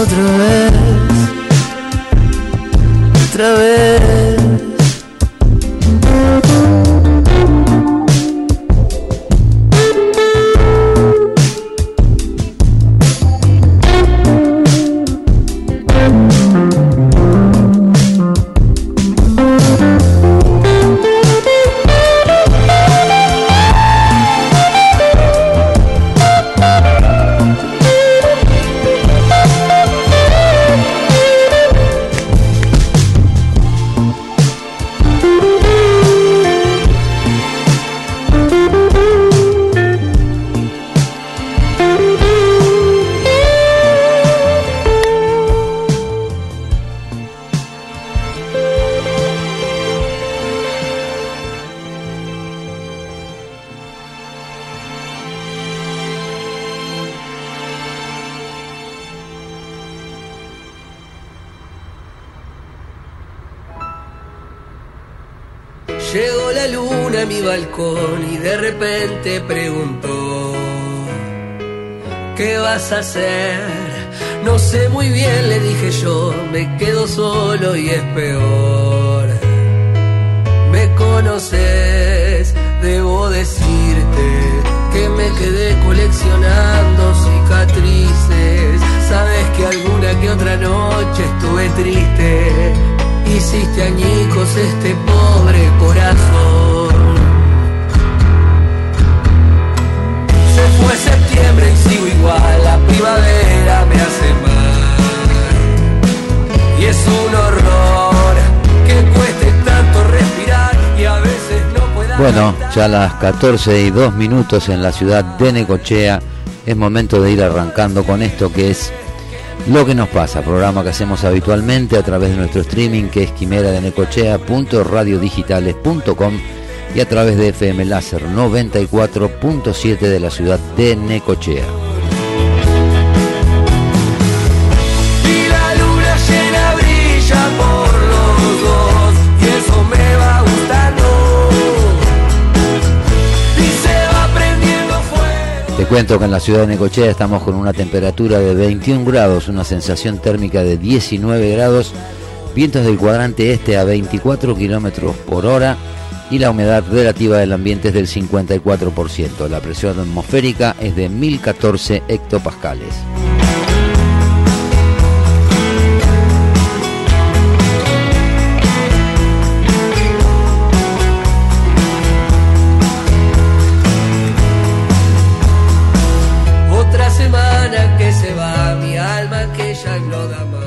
Otra vez, otra vez. 14 y 2 minutos en la ciudad de Necochea es momento de ir arrancando con esto que es lo que nos pasa, programa que hacemos habitualmente a través de nuestro streaming que es quimera de necochea.radiodigitales.com y a través de FM Láser 94.7 de la ciudad de Necochea. Cuento que en la ciudad de Necochea estamos con una temperatura de 21 grados, una sensación térmica de 19 grados, vientos del cuadrante este a 24 kilómetros por hora y la humedad relativa del ambiente es del 54%. La presión atmosférica es de 1014 hectopascales.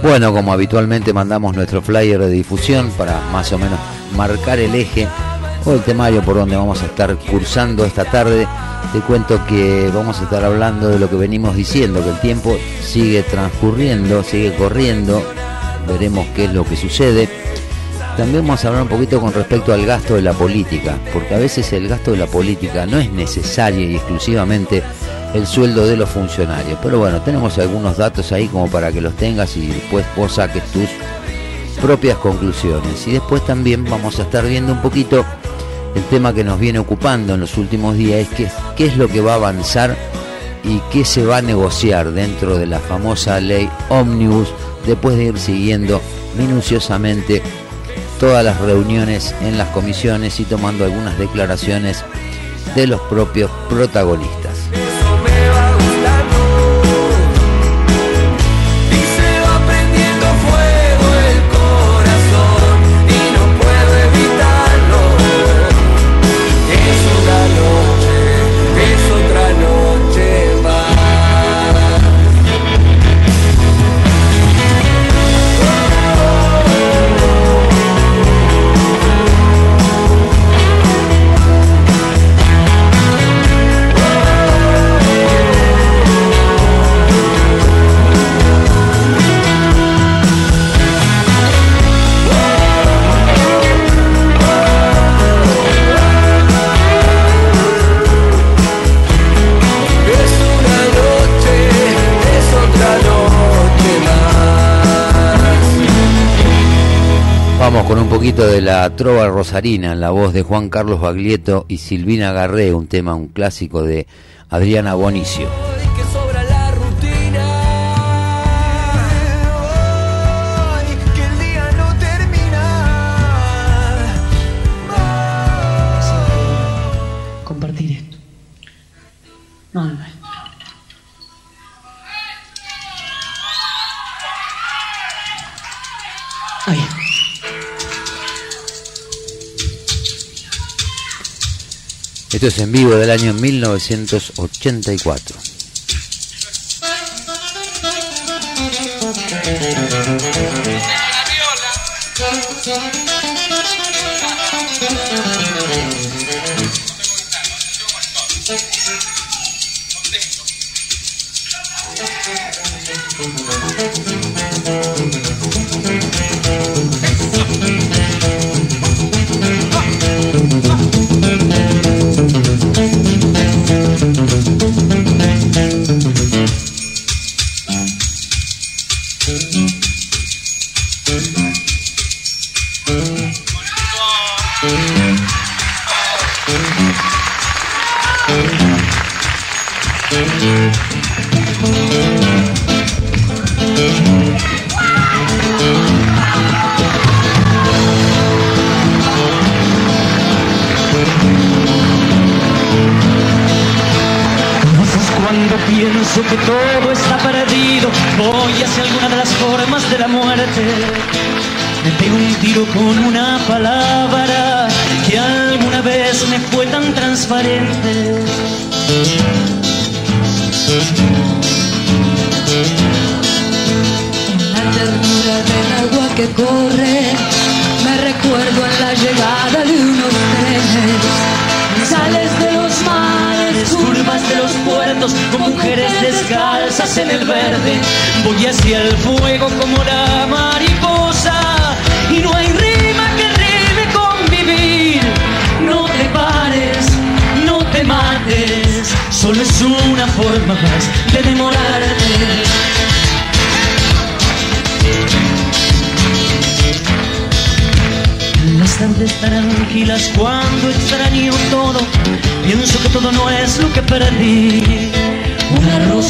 Bueno, como habitualmente mandamos nuestro flyer de difusión para más o menos marcar el eje o el temario por donde vamos a estar cursando esta tarde. Te cuento que vamos a estar hablando de lo que venimos diciendo, que el tiempo sigue transcurriendo, sigue corriendo, veremos qué es lo que sucede. También vamos a hablar un poquito con respecto al gasto de la política, porque a veces el gasto de la política no es necesario y exclusivamente el sueldo de los funcionarios. Pero bueno, tenemos algunos datos ahí como para que los tengas y después vos saques tus propias conclusiones. Y después también vamos a estar viendo un poquito el tema que nos viene ocupando en los últimos días, es que, qué es lo que va a avanzar y qué se va a negociar dentro de la famosa ley Omnibus, después de ir siguiendo minuciosamente todas las reuniones en las comisiones y tomando algunas declaraciones de los propios protagonistas. Poquito de la trova rosarina en la voz de Juan Carlos Baglietto y Silvina Garré, un tema, un clásico de Adriana Bonicio. Esto es en vivo del año 1984.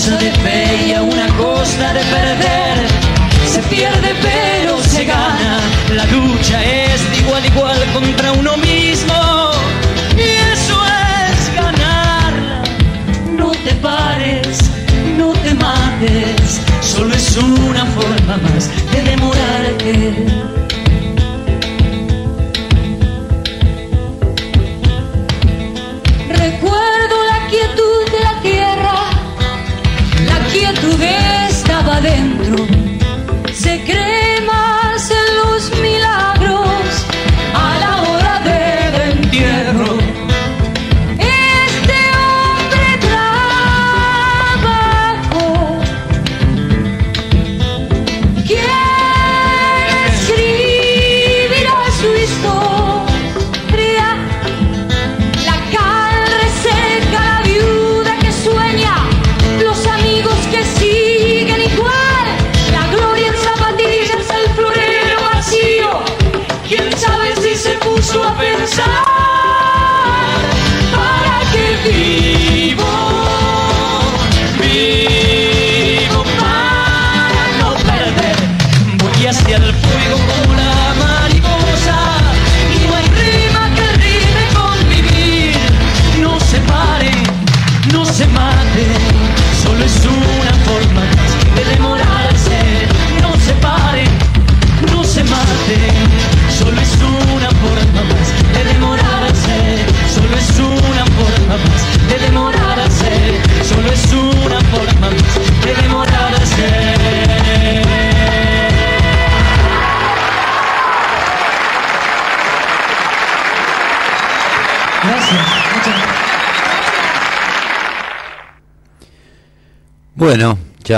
Una rosa de bella, una costa de perder. Se pierde pero se gana. La lucha es de igual a igual contra uno mismo. Y eso es ganarla. No te pares, no te mates. Solo es una forma más de demorarte.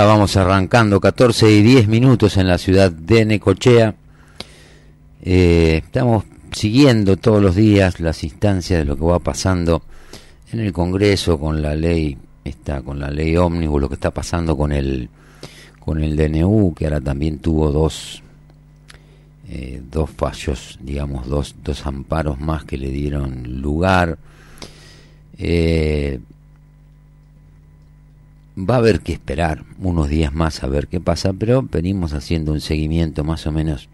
Vamos arrancando, 14 y 10 minutos en la ciudad de Necochea. Eh, estamos siguiendo todos los días las instancias de lo que va pasando en el Congreso con la ley, está con la ley ómnibus, lo que está pasando con el con el DNU, que ahora también tuvo dos eh, dos fallos, digamos, dos, dos amparos más que le dieron lugar. Eh, va a haber que esperar unos días más a ver qué pasa, pero venimos haciendo un seguimiento más o menos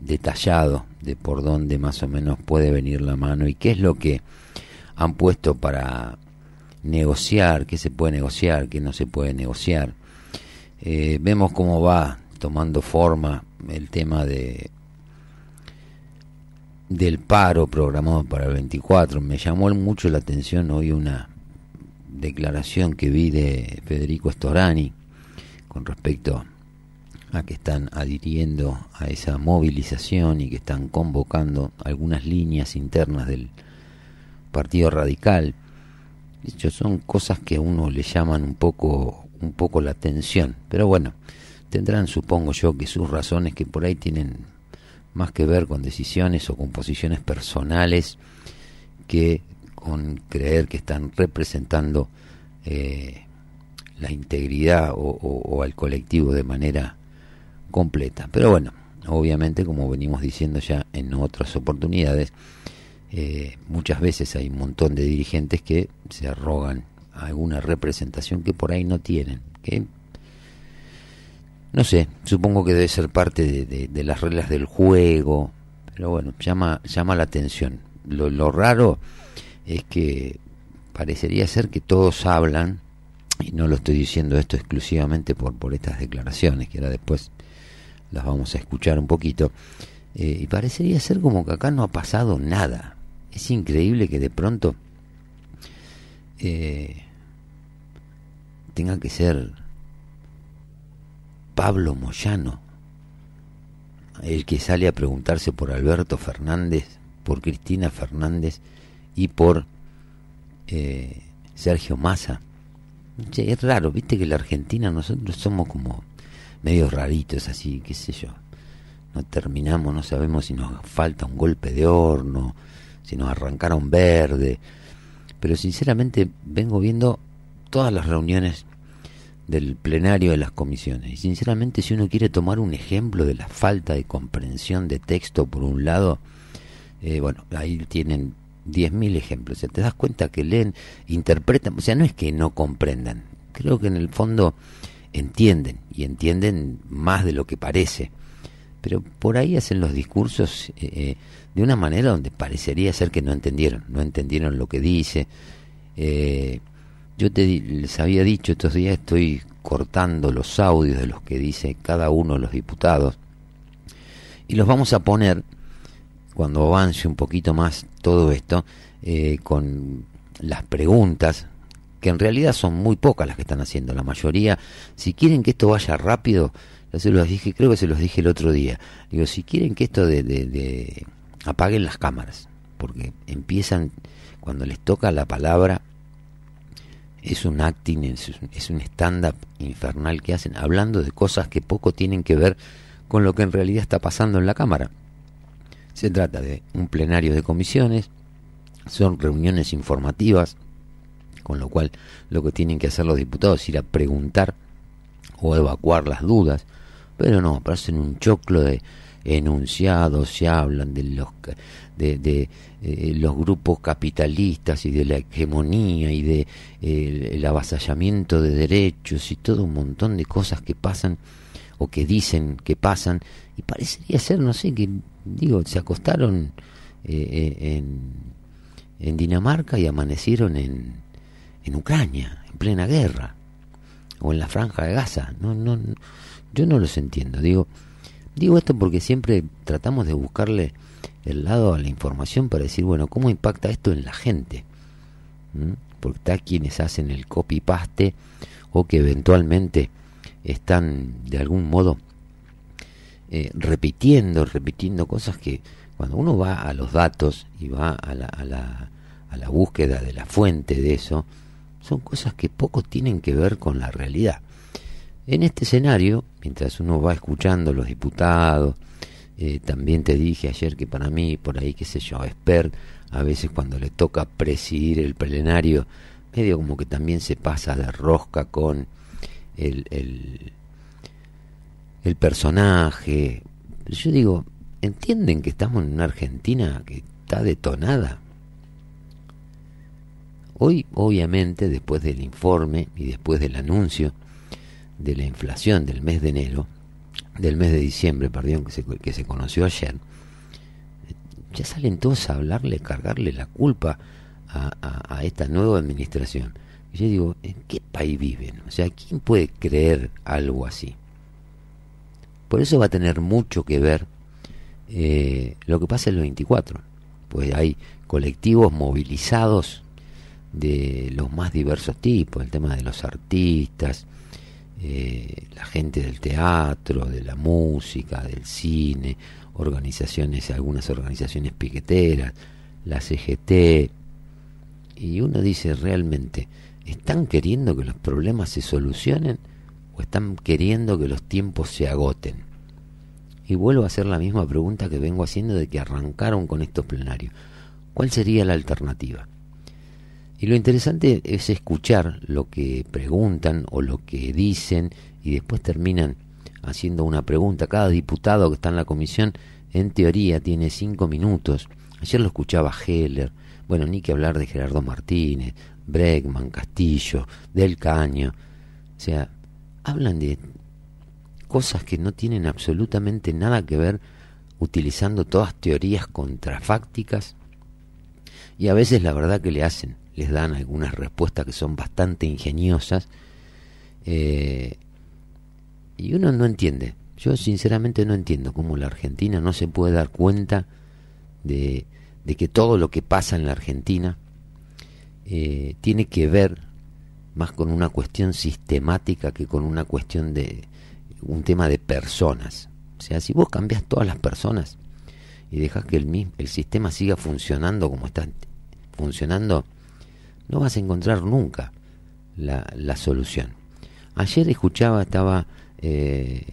detallado de por dónde más o menos puede venir la mano y qué es lo que han puesto para negociar, qué se puede negociar, qué no se puede negociar. Eh, vemos cómo va tomando forma el tema de del paro programado para el 24. Me llamó mucho la atención hoy una declaración que vi de Federico Storani con respecto a que están adhiriendo a esa movilización y que están convocando algunas líneas internas del Partido Radical. De hecho, son cosas que a uno le llaman un poco, un poco la atención. Pero bueno, tendrán, supongo yo, que sus razones que por ahí tienen más que ver con decisiones o con posiciones personales que con creer que están representando eh, la integridad o, al colectivo de manera completa. Pero bueno, obviamente, como venimos diciendo ya en otras oportunidades, eh, muchas veces hay un montón de dirigentes que se arrogan alguna representación que por ahí no tienen, no sé, supongo que debe ser parte de, las reglas del juego, pero bueno, llama, llama la atención. Lo, raro es que parecería ser que todos hablan, y no lo estoy diciendo esto exclusivamente por, por estas declaraciones, que ahora después las vamos a escuchar un poquito, eh, y parecería ser como que acá no ha pasado nada. Es increíble que de pronto eh, tenga que ser Pablo Moyano, el que sale a preguntarse por Alberto Fernández, por Cristina Fernández y por eh, Sergio Massa. es raro, viste que la Argentina nosotros somos como medio raritos así, qué sé yo. No terminamos, no sabemos si nos falta un golpe de horno, si nos arrancaron verde. Pero sinceramente vengo viendo todas las reuniones del plenario de las comisiones. Y sinceramente, si uno quiere tomar un ejemplo de la falta de comprensión de texto por un lado, eh, bueno, ahí tienen 10.000 ejemplos. O sea, te das cuenta que leen, interpretan, o sea, no es que no comprendan, creo que en el fondo entienden y entienden más de lo que parece. Pero por ahí hacen los discursos eh, eh, de una manera donde parecería ser que no entendieron, no entendieron lo que dice. Eh, yo te, les había dicho estos días, estoy cortando los audios de los que dice cada uno de los diputados y los vamos a poner cuando avance un poquito más todo esto eh, con las preguntas que en realidad son muy pocas las que están haciendo la mayoría si quieren que esto vaya rápido ya se los dije creo que se los dije el otro día digo si quieren que esto de, de, de apaguen las cámaras porque empiezan cuando les toca la palabra es un acting, es, un stand-up infernal que hacen, hablando de cosas que poco tienen que ver con lo que en realidad está pasando en la Cámara. Se trata de un plenario de comisiones, son reuniones informativas, con lo cual lo que tienen que hacer los diputados es ir a preguntar o evacuar las dudas, pero no, parecen un choclo de enunciados, se hablan de los de, eh, los grupos capitalistas y de la hegemonía y de el avasallamiento de derechos y todo un montón de cosas que pasan o que dicen que pasan y parecería ser no sé que digo se acostaron eh, en, en Dinamarca y amanecieron en, en Ucrania en plena guerra o en la franja de Gaza no no yo no los entiendo digo digo esto porque siempre tratamos de buscarle el lado a la información para decir, bueno, ¿cómo impacta esto en la gente? ¿Mm? Porque está quienes hacen el copy-paste o que eventualmente están de algún modo eh, repitiendo, repitiendo cosas que cuando uno va a los datos y va a la, a la, a la búsqueda de la fuente de eso, son cosas que poco tienen que ver con la realidad. En este escenario, mientras uno va escuchando los diputados, eh, también te dije ayer que para mí, por ahí, qué sé yo, expert, a veces cuando le toca presidir el plenario, medio como que también se pasa de rosca con el, el personaje. Yo digo, ¿entienden que estamos en una Argentina que está detonada? Hoy, obviamente, después del informe y después del anuncio de la inflación del mes de enero, del mes de diciembre, perdón, que se, que se conoció ayer, ya salen todos a hablarle, cargarle la culpa a, a, esta nueva administración. Y yo digo, ¿en qué país viven? O sea, ¿quién puede creer algo así? Por eso va a tener mucho que ver eh, lo que pasa el 24. Pues hay colectivos movilizados de los más diversos tipos, el tema de los artistas, eh, la gente del teatro, de la música, del cine, organizaciones, algunas organizaciones piqueteras, la CGT, y uno dice realmente, ¿están queriendo que los problemas se solucionen o están queriendo que los tiempos se agoten? Y vuelvo a hacer la misma pregunta que vengo haciendo de que arrancaron con estos plenarios. ¿Cuál sería la alternativa? Y lo interesante es escuchar lo que preguntan o lo que dicen y después terminan haciendo una pregunta. Cada diputado que está en la comisión, en teoría, tiene cinco minutos. Ayer lo escuchaba Heller, bueno, ni que hablar de Gerardo Martínez, Bregman, Castillo, Del Caño. O sea, hablan de cosas que no tienen absolutamente nada que ver utilizando todas teorías contrafácticas y a veces la verdad que le hacen les dan algunas respuestas que son bastante ingeniosas eh, y uno no entiende. Yo sinceramente no entiendo cómo la Argentina no se puede dar cuenta de, de que todo lo que pasa en la Argentina eh, tiene que ver más con una cuestión sistemática que con una cuestión de un tema de personas. O sea, si vos cambias todas las personas y dejas que el, el sistema siga funcionando como está funcionando, no vas a encontrar nunca la, la solución. Ayer escuchaba, estaba eh,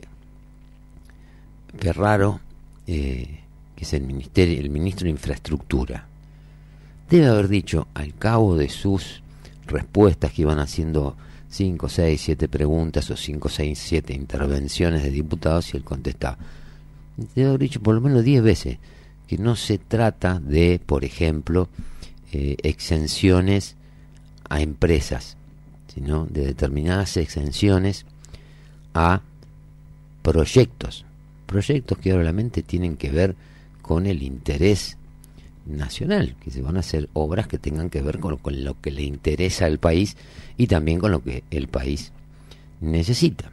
Ferraro, eh, que es el, ministerio, el ministro de Infraestructura. Debe haber dicho, al cabo de sus respuestas que iban haciendo 5, 6, 7 preguntas o 5, 6, 7 intervenciones de diputados y él contestaba. Debe haber dicho por lo menos 10 veces que no se trata de, por ejemplo, eh, exenciones a empresas, sino de determinadas exenciones a proyectos. Proyectos que obviamente tienen que ver con el interés nacional, que se van a hacer obras que tengan que ver con, lo que le interesa al país y también con lo que el país necesita.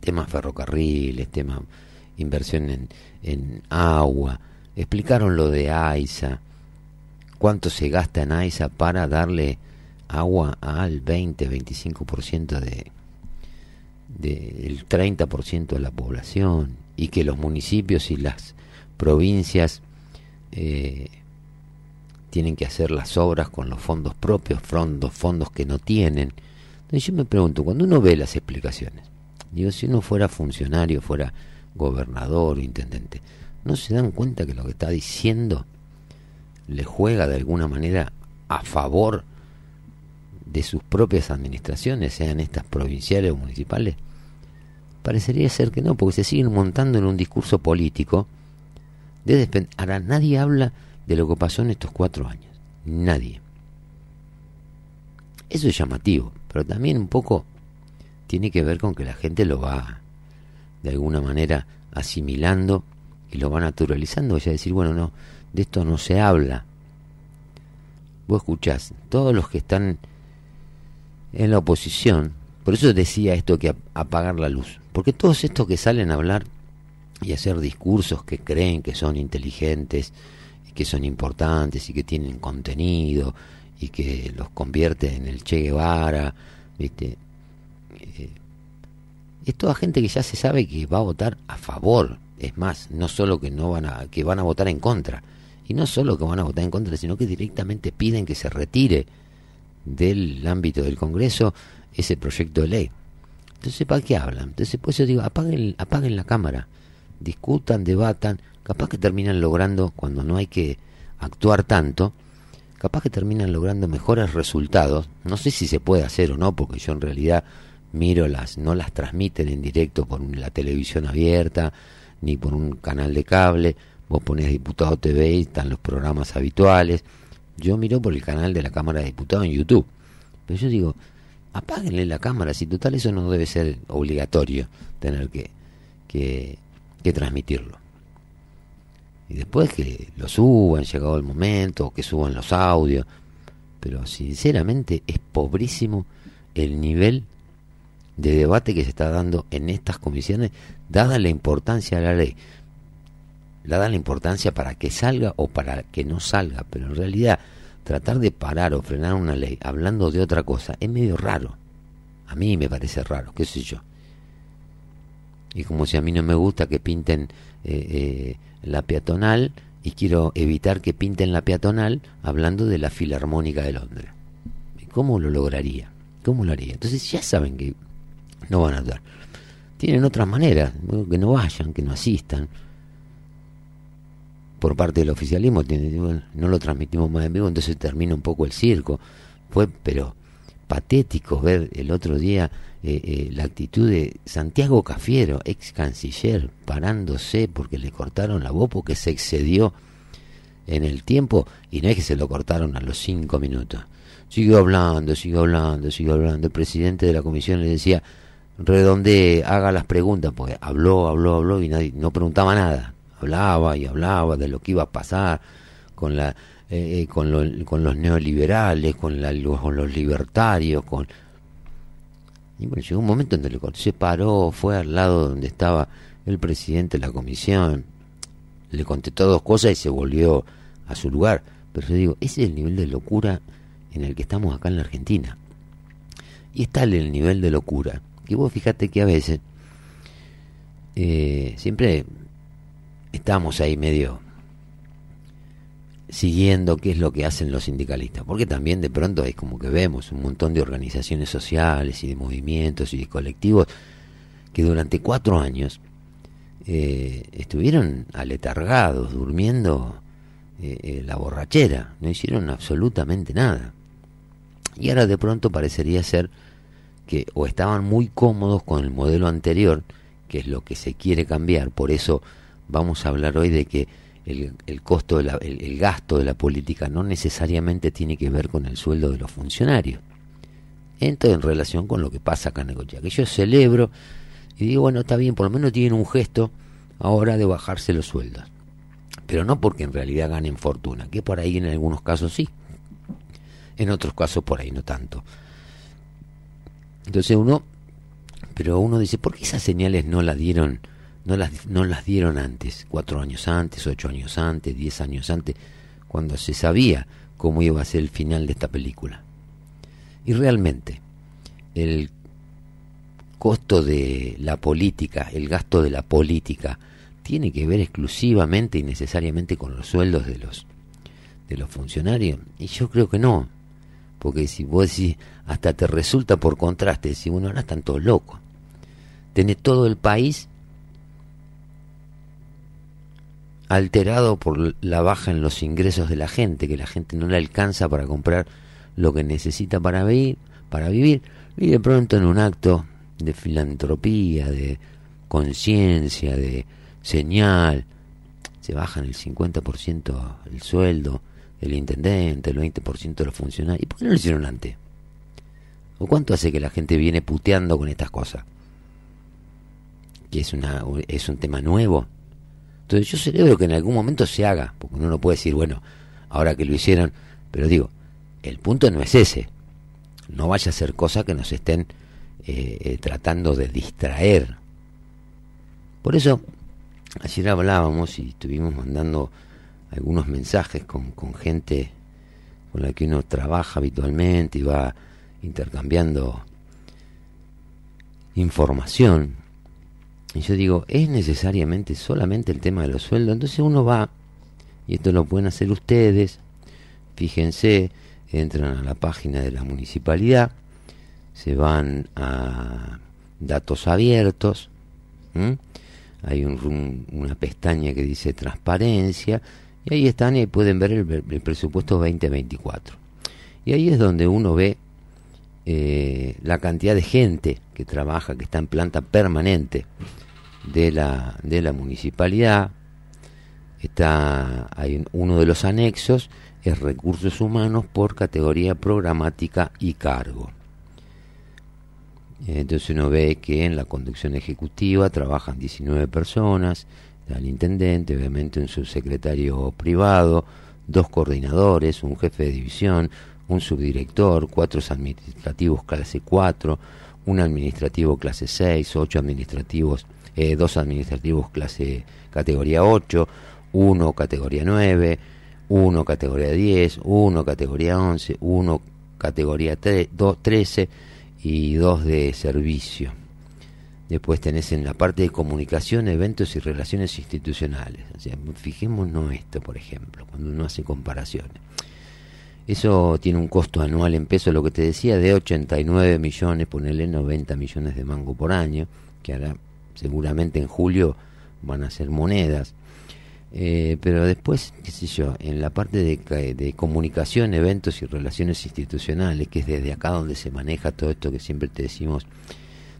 Temas ferrocarriles, tema inversión en, en agua, explicaron lo de AISA, cuánto se gasta en AISA para darle agua al 20-25% de, del 30% de la población y que los municipios y las provincias eh, tienen que hacer las obras con los fondos propios, fondos, fondos que no tienen. Entonces yo me pregunto, cuando uno ve las explicaciones, digo, si uno fuera funcionario, fuera gobernador o intendente, ¿no se dan cuenta que lo que está diciendo le juega de alguna manera a favor de sus propias administraciones, sean estas provinciales o municipales? Parecería ser que no, porque se siguen montando en un discurso político. De Ahora, nadie habla de lo que pasó en estos cuatro años. Nadie. Eso es llamativo, pero también un poco tiene que ver con que la gente lo va de alguna manera asimilando y lo va naturalizando. Sea, decir, bueno, no, de esto no se habla. Vos escuchás, todos los que están en la oposición, por eso decía esto que apagar la luz, porque todos estos que salen a hablar y hacer discursos que creen que son inteligentes, que son importantes y que tienen contenido y que los convierte en el Che Guevara, ¿viste? Eh, es toda gente que ya se sabe que va a votar a favor, es más, no solo que no van a que van a votar en contra, y no solo que van a votar en contra, sino que directamente piden que se retire del ámbito del Congreso ese proyecto de ley. Entonces, ¿para qué hablan? Entonces, pues yo digo, apaguen, apaguen la cámara, discutan, debatan, capaz que terminan logrando, cuando no hay que actuar tanto, capaz que terminan logrando mejores resultados. No sé si se puede hacer o no, porque yo en realidad miro las, no las transmiten en directo por la televisión abierta, ni por un canal de cable, Vos ponés Diputado TV y están los programas habituales. Yo miro por el canal de la Cámara de Diputados en YouTube. Pero yo digo, apáguenle la cámara, si total eso no debe ser obligatorio tener que, que, que transmitirlo. Y después que lo suban, llegado el momento, que suban los audios. Pero sinceramente es pobrísimo el nivel de debate que se está dando en estas comisiones dada la importancia de la ley, la dan la importancia para que salga o para que no salga, pero en realidad tratar de parar o frenar una ley hablando de otra cosa es medio raro. A mí me parece raro, qué sé yo. Y como si a mí no me gusta que pinten eh, eh, la peatonal y quiero evitar que pinten la peatonal hablando de la Filarmónica de Londres. ¿Cómo lo lograría? ¿Cómo lo haría? Entonces ya saben que no van a dar. Tienen otras maneras, que no vayan, que no asistan. Por parte del oficialismo no lo transmitimos más en vivo, entonces termina un poco el circo. Fue, pero patético ver el otro día eh, eh, la actitud de Santiago Cafiero, ex canciller, parándose porque le cortaron la voz porque se excedió en el tiempo y no es que se lo cortaron a los cinco minutos. Siguió hablando, siguió hablando, siguió hablando. El presidente de la comisión le decía, redonde, haga las preguntas, porque habló, habló, habló y nadie, no preguntaba nada. Hablaba y hablaba de lo que iba a pasar con la eh, eh, con, con los neoliberales, con, los libertarios, con... Y bueno, llegó un momento en que se paró, fue al lado donde estaba el presidente de la comisión, le contestó dos cosas y se volvió a su lugar. Pero yo digo, ese es el nivel de locura en el que estamos acá en la Argentina. Y está el nivel de locura. Y vos fíjate que a veces eh, siempre estamos ahí medio siguiendo qué es lo que hacen los sindicalistas, porque también de pronto es como que vemos un montón de organizaciones sociales y de movimientos y de colectivos que durante cuatro años eh, estuvieron aletargados, durmiendo eh, eh, la borrachera, no hicieron absolutamente nada. Y ahora de pronto parecería ser que o estaban muy cómodos con el modelo anterior, que es lo que se quiere cambiar, por eso vamos a hablar hoy de que el, costo, de el, gasto de la política no necesariamente tiene que ver con el sueldo de los funcionarios. Entra en relación con lo que pasa acá en Necochea, que yo celebro y digo, bueno, está bien, por lo menos tienen un gesto ahora de bajarse los sueldos. Pero no porque en realidad ganen fortuna, que por ahí en algunos casos sí, en otros casos por ahí no tanto. Entonces uno, pero uno dice, ¿por qué esas señales no las dieron? No las, no las dieron antes, cuatro años antes, ocho años antes, diez años antes, cuando se sabía cómo iba a ser el final de esta película. Y realmente, el costo de la política, el gasto de la política, tiene que ver exclusivamente y necesariamente con los sueldos de los de los funcionarios. Y yo creo que no. Porque si vos decís, hasta te resulta por contraste, decís, bueno, ahora están todos locos. Tenés todo el país alterado por la baja en los ingresos de la gente, que la gente no le alcanza para comprar lo que necesita para vivir, para vivir, y de pronto en un acto de filantropía, de conciencia, de señal, se bajan el 50% el sueldo del intendente, el 20% de los funcionarios. ¿Y por qué no lo hicieron antes? ¿O cuánto hace que la gente viene puteando con estas cosas? Que es, una, es un tema nuevo entonces yo celebro que en algún momento se haga, porque uno no puede decir, bueno, ahora que lo hicieron, pero digo, el punto no es ese. No vaya a ser cosa que nos estén eh, eh, tratando de distraer. Por eso, ayer hablábamos y estuvimos mandando algunos mensajes con, con gente con la que uno trabaja habitualmente y va intercambiando información y yo digo, ¿es necesariamente solamente el tema de los sueldos? Entonces uno va, y esto lo pueden hacer ustedes, fíjense, entran a la página de la municipalidad, se van a datos abiertos, hay una pestaña que dice transparencia, y ahí están y pueden ver el, presupuesto 2024. Y ahí es donde uno ve eh, la cantidad de gente que trabaja, que está en planta permanente de la, de la municipalidad. Está, hay uno de los anexos es recursos humanos por categoría programática y cargo. Entonces uno ve que en la conducción ejecutiva trabajan 19 personas, el intendente, obviamente un subsecretario privado, dos coordinadores, un jefe de división, un subdirector, cuatro administrativos clase 4, un administrativo clase 6, ocho administrativos, eh, dos administrativos clase categoría 8, uno categoría 9, uno categoría 10, uno categoría 11, uno categoría 3, 2, 13 y dos de servicio. Después tenés en la parte de comunicación, eventos y relaciones institucionales. O sea, fijémonos esto, por ejemplo, cuando uno hace comparaciones. Eso tiene un costo anual en pesos, lo que te decía, de 89 millones, ponerle 90 millones de mango por año, que ahora seguramente en julio van a ser monedas. Eh, pero después, qué sé yo, en la parte de, de, comunicación, eventos y relaciones institucionales, que es desde acá donde se maneja todo esto que siempre te decimos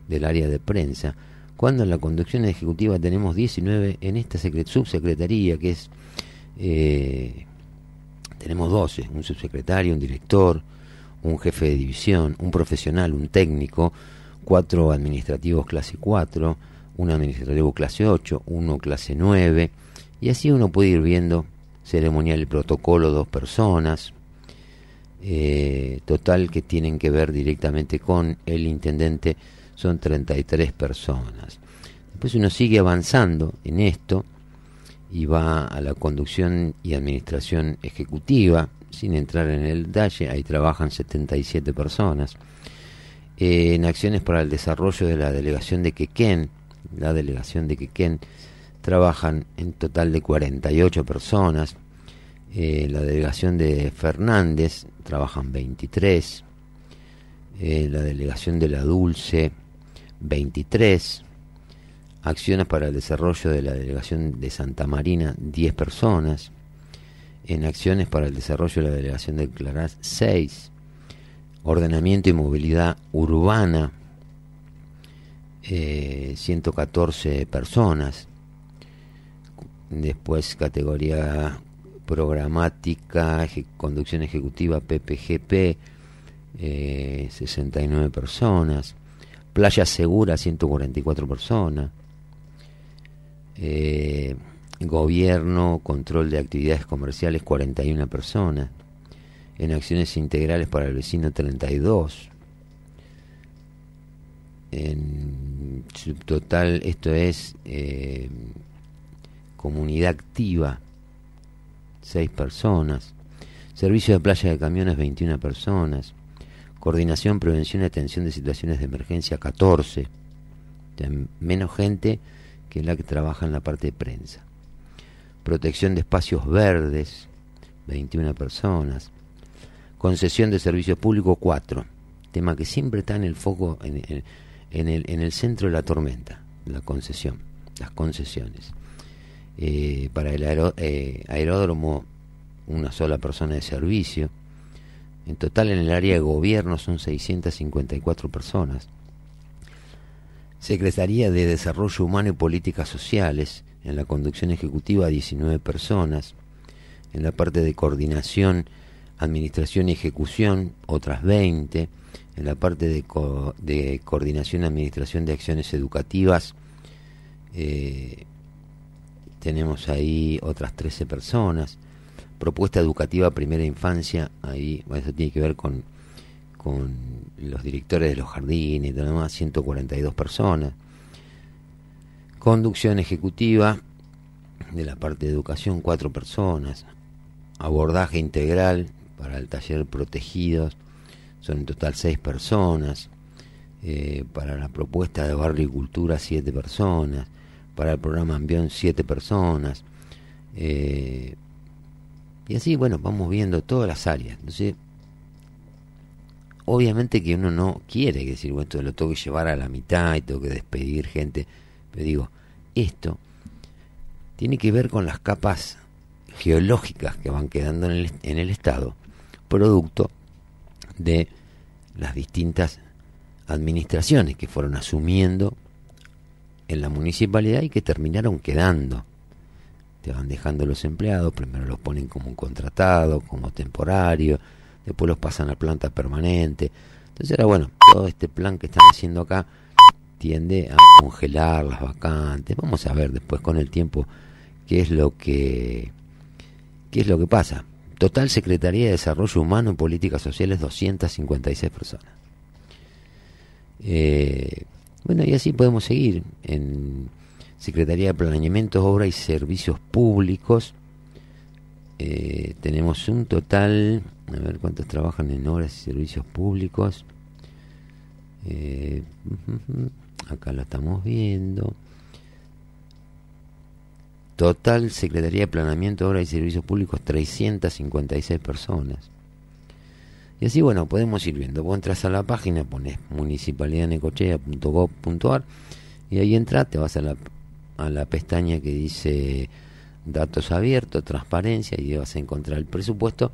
del área de prensa, cuando en la conducción ejecutiva tenemos 19 en esta subsecretaría, que es... Eh, tenemos 12, un subsecretario, un director, un jefe de división, un profesional, un técnico, cuatro administrativos clase 4, un administrativo clase 8, uno clase 9, y así uno puede ir viendo ceremonial y protocolo, dos personas, eh, total que tienen que ver directamente con el intendente, son 33 personas. Después uno sigue avanzando en esto, y va a la conducción y administración ejecutiva, sin entrar en el detalle, ahí trabajan 77 personas. Eh, en acciones para el desarrollo de la delegación de Quequén, la delegación de Quequén, trabajan en total de 48 personas. Eh, la delegación de Fernández trabajan 23. Eh, la delegación de La Dulce, 23 acciones para el desarrollo de la delegación de Santa Marina, 10 personas, en acciones para el desarrollo de la delegación de Clarás, 6, ordenamiento y movilidad urbana, 114 eh, personas, después categoría programática, conducción ejecutiva PPGP, 69 eh, personas, playa segura, 144 personas, eh, gobierno, control de actividades comerciales 41 personas, en acciones integrales para el vecino 32. En total esto es eh, comunidad activa, 6 personas, servicio de playa de camiones 21 personas, coordinación, prevención y atención de situaciones de emergencia 14, menos gente que la que trabaja en la parte de prensa. Protección de espacios verdes, 21 personas. Concesión de servicios públicos, 4. Tema que siempre está en el foco, en el centro de la tormenta, la concesión, las concesiones. Eh, para el eh, aeródromo, una sola persona de servicio. En total en el área de gobierno son 654 personas. Secretaría de Desarrollo Humano y Políticas Sociales, en la conducción ejecutiva 19 personas, en la parte de coordinación, administración y ejecución otras 20, en la parte de, coordinación y administración de acciones educativas eh, tenemos ahí otras 13 personas, propuesta educativa primera infancia, ahí eso tiene que ver con con los directores de los jardines y demás, 142 personas. Conducción ejecutiva de la parte de educación, 4 personas. Abordaje integral para el taller protegidos, son en total 6 personas. Eh, para la propuesta de barrio y cultura, 7 personas. Para el programa Ambión, 7 personas. Eh, y así, bueno, vamos viendo todas las áreas. Entonces, obviamente que uno no quiere decir, bueno, esto lo tengo que llevar a la mitad y tengo que despedir gente, pero digo, esto tiene que ver con las capas geológicas que van quedando en el Estado, producto de las distintas administraciones que fueron asumiendo en la municipalidad y que terminaron quedando. Te van dejando los empleados, primero los ponen como un contratado, como temporario, después los pasan a planta permanente. Entonces era bueno, todo este plan que están haciendo acá tiende a congelar las vacantes. Vamos a ver después con el tiempo qué es lo que qué es lo que pasa. Total Secretaría de Desarrollo Humano y Políticas Sociales 256 personas. Eh, bueno, y así podemos seguir en Secretaría de Planeamiento, Obra y Servicios Públicos. Eh, tenemos un total, a ver cuántos trabajan en obras y servicios públicos. Eh, acá lo estamos viendo. Total, Secretaría de Planeamiento, Obras y Servicios Públicos, 356 personas. Y así, bueno, podemos ir viendo. Vos entras a la página, pones municipalidadnecochea.gov.ar y ahí entras, te vas a la, a la pestaña que dice datos abiertos, transparencia y vas a encontrar el presupuesto,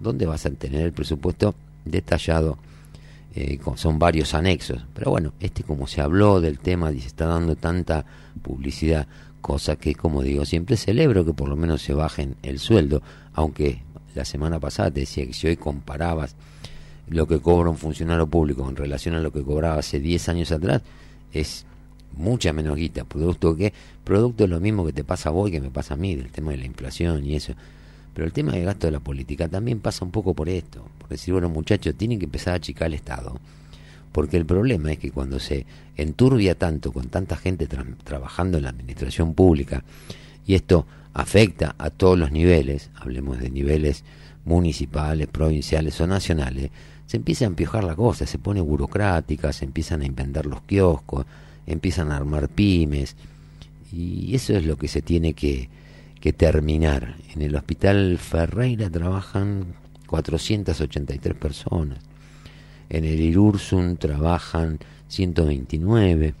donde vas a tener el presupuesto detallado. eh, son varios anexos, pero bueno, este como se habló del tema y se está dando tanta publicidad, cosa que como digo siempre celebro que por lo menos se bajen el sueldo, aunque la semana pasada te decía que si hoy comparabas lo que cobra un funcionario público en relación a lo que cobraba hace 10 años atrás, es mucha menos guita, producto que producto es lo mismo que te pasa a vos que me pasa a mí, del tema de la inflación y eso. Pero el tema del gasto de la política también pasa un poco por esto, por decir, bueno muchachos, tienen que empezar a achicar el Estado, porque el problema es que cuando se enturbia tanto con tanta gente tra- trabajando en la administración pública, y esto afecta a todos los niveles, hablemos de niveles municipales, provinciales o nacionales, se empieza a empiojar la cosa, se pone burocrática, se empiezan a inventar los kioscos, empiezan a armar pymes, y eso es lo que se tiene que, que terminar. En el Hospital Ferreira trabajan 483 personas, en el Irursum trabajan 129.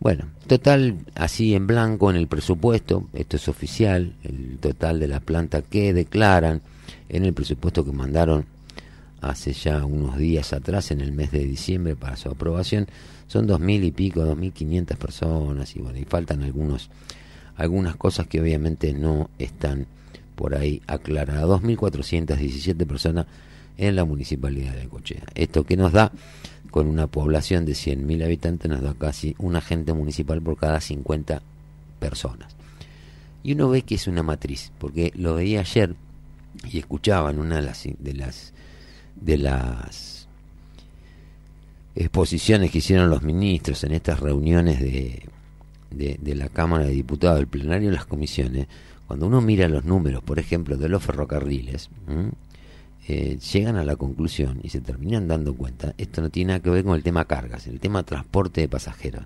Bueno, total, así en blanco en el presupuesto, esto es oficial, el total de la planta que declaran en el presupuesto que mandaron hace ya unos días atrás, en el mes de diciembre, para su aprobación, son dos mil y pico, dos mil quinientas personas, y bueno, y faltan algunos, algunas cosas que obviamente no están por ahí aclaradas. 2.417 personas en la municipalidad de Cochea. Esto que nos da, con una población de 100.000 habitantes, nos da casi un agente municipal por cada 50 personas. Y uno ve que es una matriz, porque lo veía ayer y escuchaba en una de las, de las, de las exposiciones que hicieron los ministros en estas reuniones de, de, la Cámara de Diputados, el plenario de las comisiones, cuando uno mira los números, por ejemplo, de los ferrocarriles. Eh, llegan a la conclusión y se terminan dando cuenta, esto no tiene nada que ver con el tema cargas, el tema transporte de pasajeros,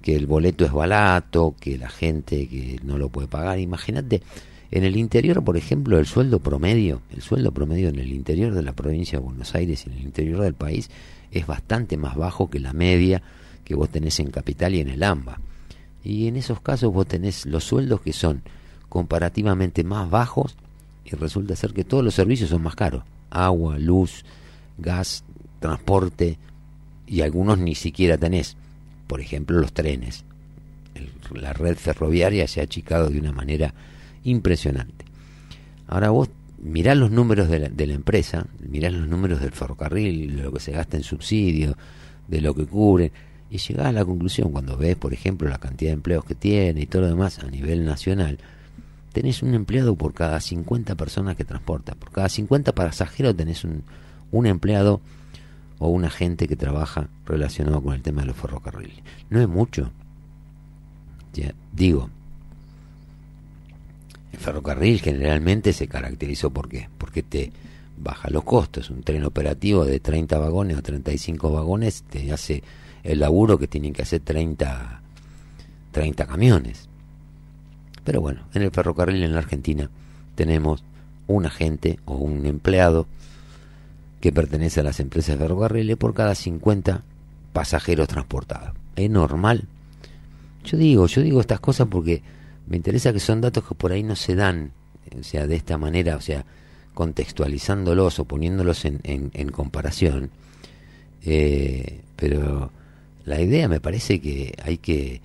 que el boleto es barato, que la gente que no lo puede pagar, imagínate, en el interior, por ejemplo, el sueldo promedio, el sueldo promedio en el interior de la provincia de Buenos Aires y en el interior del país es bastante más bajo que la media que vos tenés en Capital y en el AMBA. Y en esos casos vos tenés los sueldos que son comparativamente más bajos y resulta ser que todos los servicios son más caros. Agua, luz, gas, transporte y algunos ni siquiera tenés. Por ejemplo, los trenes. La red ferroviaria se ha achicado de una manera impresionante. Ahora vos mirás los números de la, de la empresa, mirás los números del ferrocarril, de lo que se gasta en subsidios, de lo que cubre, y llegás a la conclusión cuando ves, por ejemplo, la cantidad de empleos que tiene y todo lo demás a nivel nacional, tenés un empleado por cada 50 personas que transporta. Por cada 50 pasajeros tenés un, empleado o un agente que trabaja relacionado con el tema de los ferrocarriles. No es mucho. Ya, digo, el ferrocarril generalmente se caracterizó por qué? Porque te baja los costos. Un tren operativo de 30 vagones o 35 vagones te hace el laburo que tienen que hacer 30, 30 camiones. Pero bueno, en el ferrocarril en la Argentina tenemos un agente o un empleado que pertenece a las empresas de ferrocarriles por cada 50 pasajeros transportados. ¿Es normal? Yo digo, yo digo estas cosas porque me interesa que son datos que por ahí no se dan, o sea, de esta manera, o sea, contextualizándolos o poniéndolos en, en, en comparación. Eh, pero la idea me parece que hay que,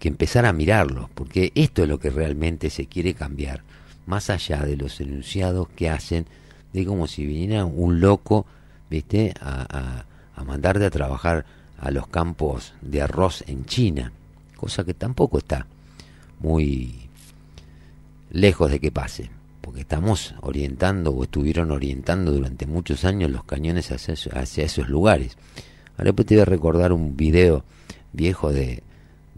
que empezar a mirarlos, porque esto es lo que realmente se quiere cambiar, más allá de los enunciados que hacen, de como si viniera un loco, ¿viste?, a, a, a mandarte a trabajar a los campos de arroz en China, cosa que tampoco está muy lejos de que pase, porque estamos orientando o estuvieron orientando durante muchos años los cañones hacia, hacia esos lugares. Ahora después te voy a recordar un video viejo de,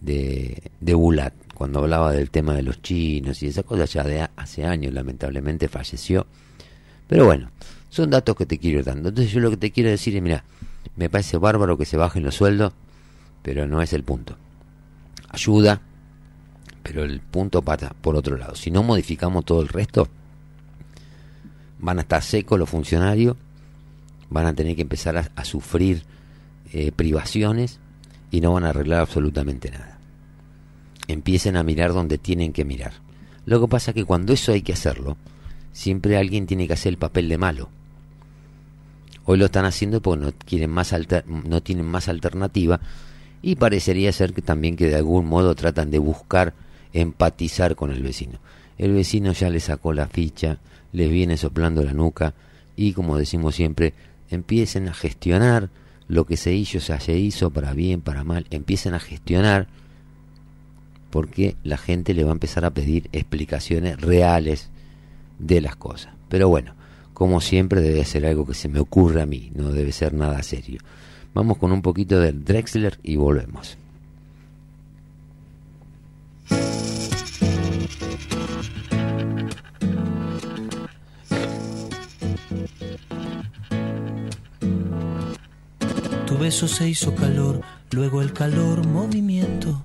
de, de Bulat, cuando hablaba del tema de los chinos y esa cosa ya de hace años, lamentablemente falleció. Pero bueno, son datos que te quiero ir dando. Entonces yo lo que te quiero decir es, mira, me parece bárbaro que se bajen los sueldos, pero no es el punto. Ayuda, pero el punto pasa por otro lado. Si no modificamos todo el resto, van a estar secos los funcionarios, van a tener que empezar a, sufrir eh, privaciones y no van a arreglar absolutamente nada. Empiecen a mirar donde tienen que mirar. Lo que pasa es que cuando eso hay que hacerlo, siempre alguien tiene que hacer el papel de malo. Hoy lo están haciendo porque no, quieren más no tienen más alternativa y parecería ser que también que de algún modo tratan de buscar empatizar con el vecino. El vecino ya le sacó la ficha, les viene soplando la nuca y como decimos siempre, empiecen a gestionar lo que se hizo, se hizo para bien, para mal, empiecen a gestionar porque la gente le va a empezar a pedir explicaciones reales de las cosas. Pero bueno, como siempre debe ser algo que se me ocurre a mí, no debe ser nada serio. Vamos con un poquito del Drexler y volvemos. Tu beso se hizo calor, luego el calor movimiento,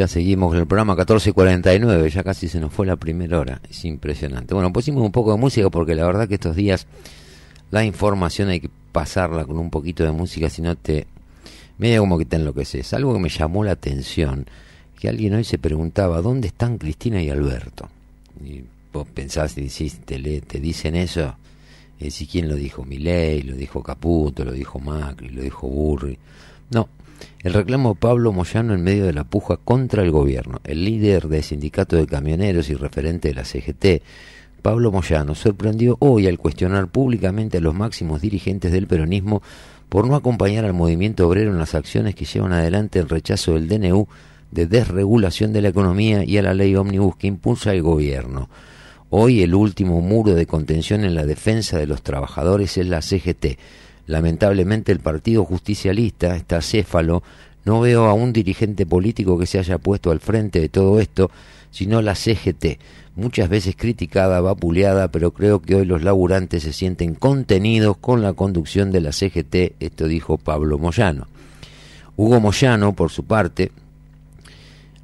Ya seguimos con el programa 1449, ya casi se nos fue la primera hora, es impresionante. Bueno, pusimos un poco de música porque la verdad que estos días la información hay que pasarla con un poquito de música, si no te... medio como que te enloqueces. Algo que me llamó la atención, que alguien hoy se preguntaba, ¿dónde están Cristina y Alberto? Y vos pensás y decís, te, le- te dicen eso, y decís, ¿quién lo dijo? Milei, lo dijo Caputo, lo dijo Macri, lo dijo Burri. No, el reclamo Pablo Moyano en medio de la puja contra el gobierno. El líder del sindicato de camioneros y referente de la CGT, Pablo Moyano, sorprendió hoy al cuestionar públicamente a los máximos dirigentes del peronismo por no acompañar al movimiento obrero en las acciones que llevan adelante el rechazo del DNU de desregulación de la economía y a la ley ómnibus que impulsa el gobierno. Hoy el último muro de contención en la defensa de los trabajadores es la CGT. Lamentablemente el Partido Justicialista está céfalo. No veo a un dirigente político que se haya puesto al frente de todo esto, sino la CGT, muchas veces criticada, vapuleada, pero creo que hoy los laburantes se sienten contenidos con la conducción de la CGT, esto dijo Pablo Moyano. Hugo Moyano, por su parte,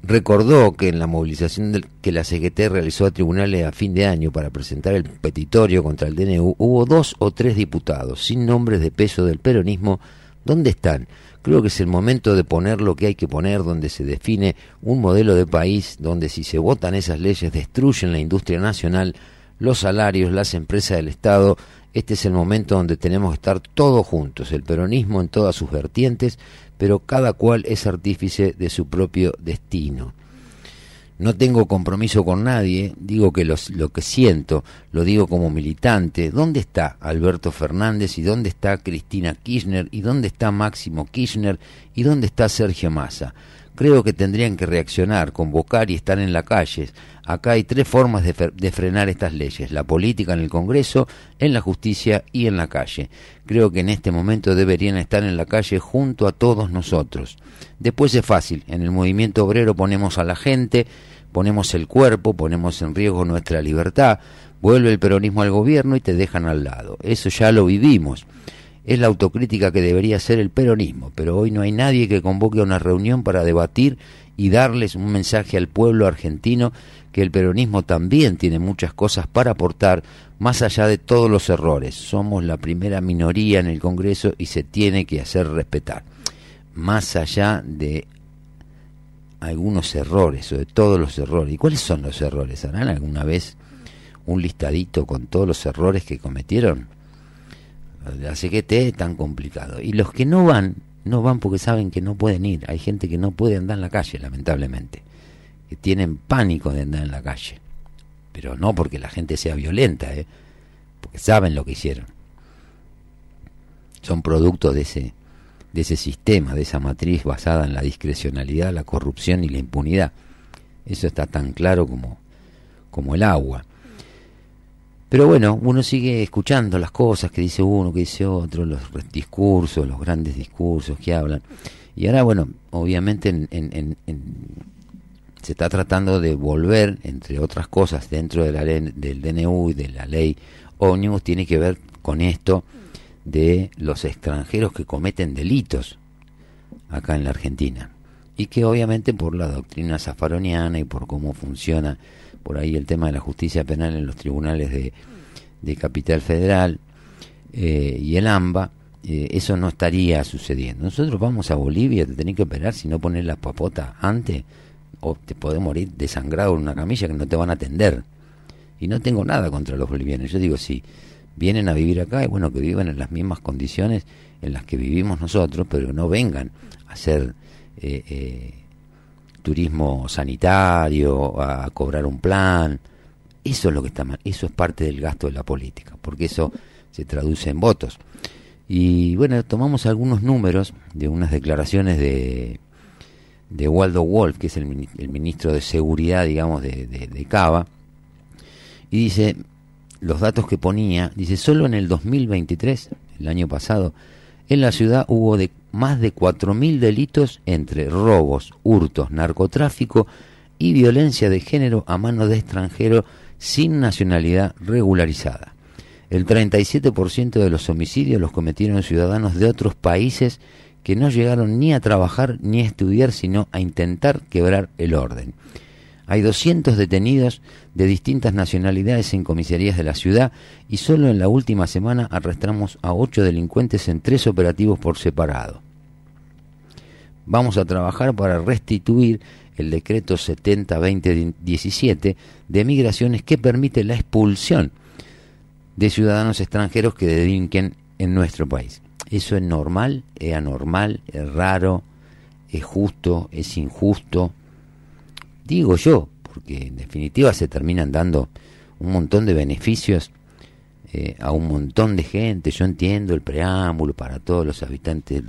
recordó que en la movilización del- que la CGT realizó a tribunales a fin de año para presentar el petitorio contra el DNU, hubo dos o tres diputados sin nombres de peso del peronismo. ¿Dónde están? Creo que es el momento de poner lo que hay que poner, donde se define un modelo de país, donde si se votan esas leyes destruyen la industria nacional, los salarios, las empresas del Estado. Este es el momento donde tenemos que estar todos juntos, el peronismo en todas sus vertientes, pero cada cual es artífice de su propio destino. No tengo compromiso con nadie, digo que lo que siento, lo digo como militante. ¿Dónde está Alberto Fernández y dónde está Cristina Kirchner y dónde está Máximo Kirchner y dónde está Sergio Massa? Creo que tendrían que reaccionar, convocar y estar en la calle. Acá hay tres formas de, frenar estas leyes, la política en el Congreso, en la justicia y en la calle. Creo que en este momento deberían estar en la calle junto a todos nosotros. Después es fácil, en el movimiento obrero ponemos a la gente, ponemos el cuerpo, ponemos en riesgo nuestra libertad, vuelve el peronismo al gobierno y te dejan al lado. Eso ya lo vivimos. Es la autocrítica que debería ser el peronismo, pero hoy no hay nadie que convoque a una reunión para debatir y darles un mensaje al pueblo argentino que el peronismo también tiene muchas cosas para aportar más allá de todos los errores. Somos la primera minoría en el Congreso y se tiene que hacer respetar. Más allá de algunos errores o de todos los errores. ¿Y cuáles son los errores? ¿Harán alguna vez un listadito con todos los errores que cometieron? La CGT es tan complicado. Y los que no van, no van porque saben que no pueden ir. Hay gente que no puede andar en la calle, lamentablemente. Que tienen pánico de andar en la calle. Pero no porque la gente sea violenta, ¿eh? porque saben lo que hicieron. Son productos de ese, de ese sistema, de esa matriz basada en la discrecionalidad, la corrupción y la impunidad. Eso está tan claro como, como el agua. Pero bueno, uno sigue escuchando las cosas que dice uno, que dice otro, los discursos, los grandes discursos que hablan. Y ahora, bueno, obviamente en- en- en- en- se está tratando de volver, entre otras cosas, dentro de la ley, del DNU y de la ley ómnibus, tiene que ver con esto de los extranjeros que cometen delitos acá en la Argentina. Y que obviamente por la doctrina zafaroniana y por cómo funciona por ahí el tema de la justicia penal en los tribunales de, de Capital Federal eh, y el AMBA, eh, eso no estaría sucediendo. Nosotros vamos a Bolivia, te tenés que operar si no pones la papota antes, o te podés morir desangrado en una camilla que no te van a atender. Y no tengo nada contra los bolivianos. Yo digo, si vienen a vivir acá, es bueno que vivan en las mismas condiciones en las que vivimos nosotros, pero no vengan a hacer eh, eh, turismo sanitario, a cobrar un plan. Eso es lo que está mal. Eso es parte del gasto de la política, porque eso se traduce en votos. Y bueno, tomamos algunos números de unas declaraciones de, de Waldo Wolf, que es el, el ministro de Seguridad, digamos, de, de, de Cava, y dice, los datos que ponía, dice, solo en el 2023, el año pasado, en la ciudad hubo de más de 4.000 delitos entre robos, hurtos, narcotráfico y violencia de género a mano de extranjeros sin nacionalidad regularizada. El 37% de los homicidios los cometieron ciudadanos de otros países que no llegaron ni a trabajar ni a estudiar, sino a intentar quebrar el orden. Hay 200 detenidos de distintas nacionalidades en comisarías de la ciudad y solo en la última semana arrestamos a ocho delincuentes en tres operativos por separado. Vamos a trabajar para restituir el decreto 70-2017 de migraciones que permite la expulsión de ciudadanos extranjeros que delinquen en nuestro país. Eso es normal, es anormal, es raro, es justo, es injusto. Digo yo, porque en definitiva se terminan dando un montón de beneficios eh, a un montón de gente. Yo entiendo el preámbulo para todos los habitantes,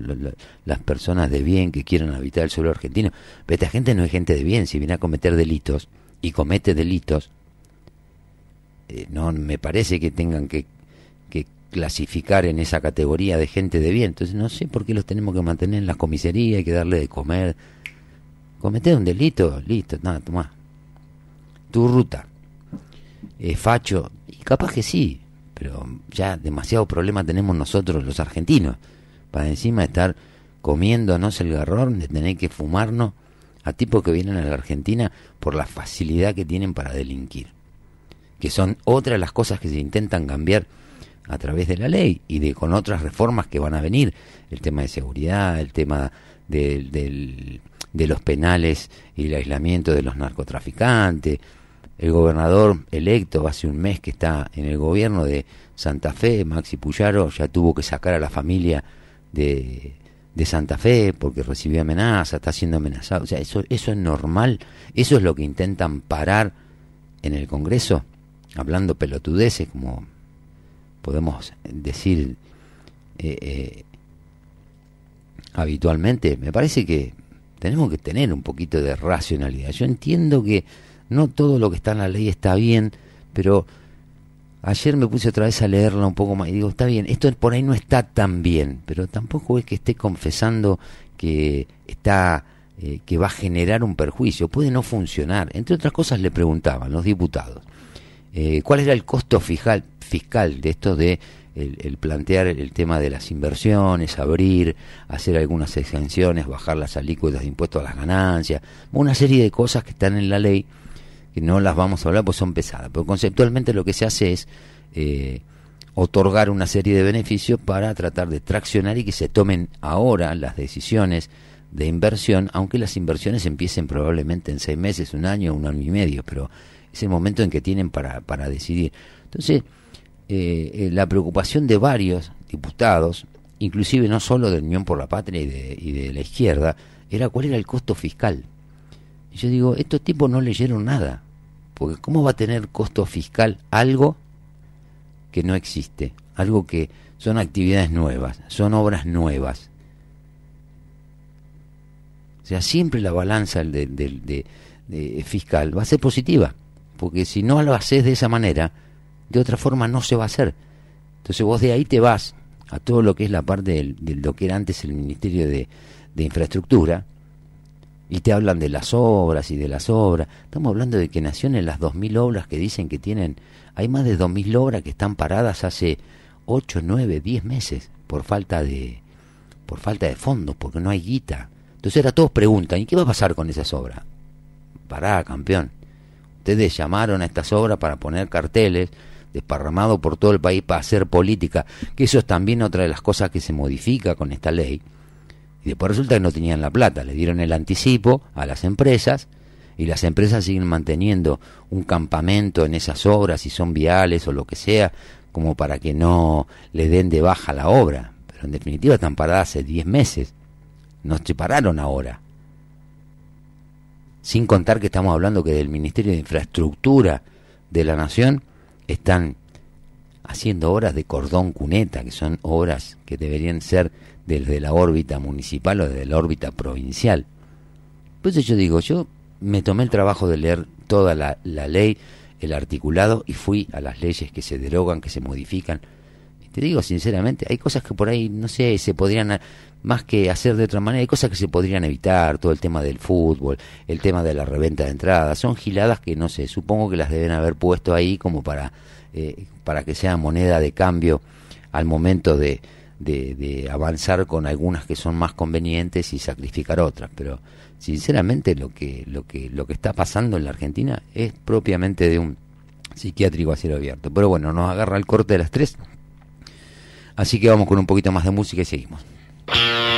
las personas de bien que quieran habitar el suelo argentino. Pero esta gente no es gente de bien. Si viene a cometer delitos y comete delitos, eh, no me parece que tengan que, que clasificar en esa categoría de gente de bien. Entonces no sé por qué los tenemos que mantener en las comisarías, hay que darle de comer. Cometer un delito, listo, nada, toma. Tu ruta. Eh, facho, y capaz que sí, pero ya demasiado problema tenemos nosotros los argentinos, para encima estar comiéndonos el garrón de tener que fumarnos a tipos que vienen a la Argentina por la facilidad que tienen para delinquir, que son otras de las cosas que se intentan cambiar a través de la ley y de con otras reformas que van a venir, el tema de seguridad, el tema de, de los penales y el aislamiento de los narcotraficantes, el gobernador electo hace un mes que está en el gobierno de Santa Fe, Maxi Puyaro, ya tuvo que sacar a la familia de, de Santa Fe porque recibió amenaza, está siendo amenazado. O sea, eso, eso es normal, eso es lo que intentan parar en el Congreso, hablando pelotudeces, como podemos decir eh, eh, habitualmente. Me parece que tenemos que tener un poquito de racionalidad. Yo entiendo que no todo lo que está en la ley está bien, pero ayer me puse otra vez a leerla un poco más y digo, está bien, esto por ahí no está tan bien, pero tampoco es que esté confesando que está eh, que va a generar un perjuicio, puede no funcionar. Entre otras cosas le preguntaban los diputados, eh, ¿cuál era el costo fiscal, fiscal de esto de el, plantear el tema de las inversiones, abrir, hacer algunas exenciones, bajar las alícuotas de impuestos a las ganancias, una serie de cosas que están en la ley que no las vamos a hablar pues son pesadas, pero conceptualmente lo que se hace es eh, otorgar una serie de beneficios para tratar de traccionar y que se tomen ahora las decisiones de inversión, aunque las inversiones empiecen probablemente en seis meses, un año, un año y medio, pero es el momento en que tienen para, para decidir. Entonces, eh, eh, la preocupación de varios diputados, inclusive no solo de Unión por la Patria y de, y de la izquierda, era cuál era el costo fiscal yo digo, estos tipos no leyeron nada, porque ¿cómo va a tener costo fiscal algo que no existe? Algo que son actividades nuevas, son obras nuevas. O sea, siempre la balanza de, fiscal va a ser positiva, porque si no lo haces de esa manera, de otra forma no se va a hacer. Entonces vos de ahí te vas a todo lo que es la parte de lo que era antes el Ministerio de Infraestructura, y te hablan de las obras y de las obras. Estamos hablando de que nació en las 2.000 obras que dicen que tienen. Hay más de 2.000 obras que están paradas hace 8, 9, 10 meses por falta de por falta de fondos, porque no hay guita. Entonces ahora todos preguntan, ¿y qué va a pasar con esas obras? Pará, campeón. Ustedes llamaron a estas obras para poner carteles desparramados por todo el país para hacer política, que eso es también otra de las cosas que se modifica con esta ley y después resulta que no tenían la plata, le dieron el anticipo a las empresas y las empresas siguen manteniendo un campamento en esas obras, si son viales o lo que sea, como para que no le den de baja la obra. Pero en definitiva están paradas hace 10 meses. No se pararon ahora. Sin contar que estamos hablando que del Ministerio de Infraestructura de la Nación están haciendo obras de cordón cuneta, que son obras que deberían ser desde la órbita municipal o desde la órbita provincial. Pues yo digo, yo me tomé el trabajo de leer toda la, ley, el articulado, y fui a las leyes que se derogan, que se modifican. Y te digo sinceramente, hay cosas que por ahí, no sé, se podrían, más que hacer de otra manera, hay cosas que se podrían evitar, todo el tema del fútbol, el tema de la reventa de entradas, son giladas que no sé, supongo que las deben haber puesto ahí como para, eh, para que sea moneda de cambio al momento de, de, de avanzar con algunas que son más convenientes y sacrificar otras, pero sinceramente lo que lo que lo que está pasando en la Argentina es propiamente de un psiquiátrico a cielo abierto. Pero bueno, nos agarra el corte de las tres. Así que vamos con un poquito más de música y seguimos. Bye.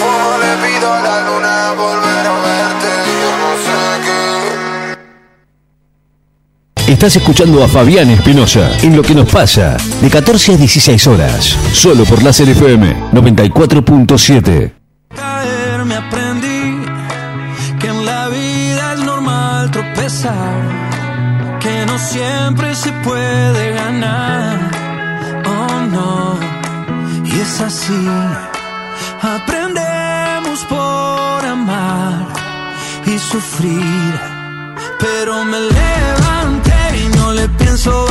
Estás escuchando a Fabián Espinosa en Lo que nos pasa, de 14 a 16 horas, solo por Láser FM 94.7. caerme aprendí que en la vida es normal tropezar, que no siempre se puede ganar. Oh no, y es así. Aprendemos por amar y sufrir, pero me levanté y no le pienso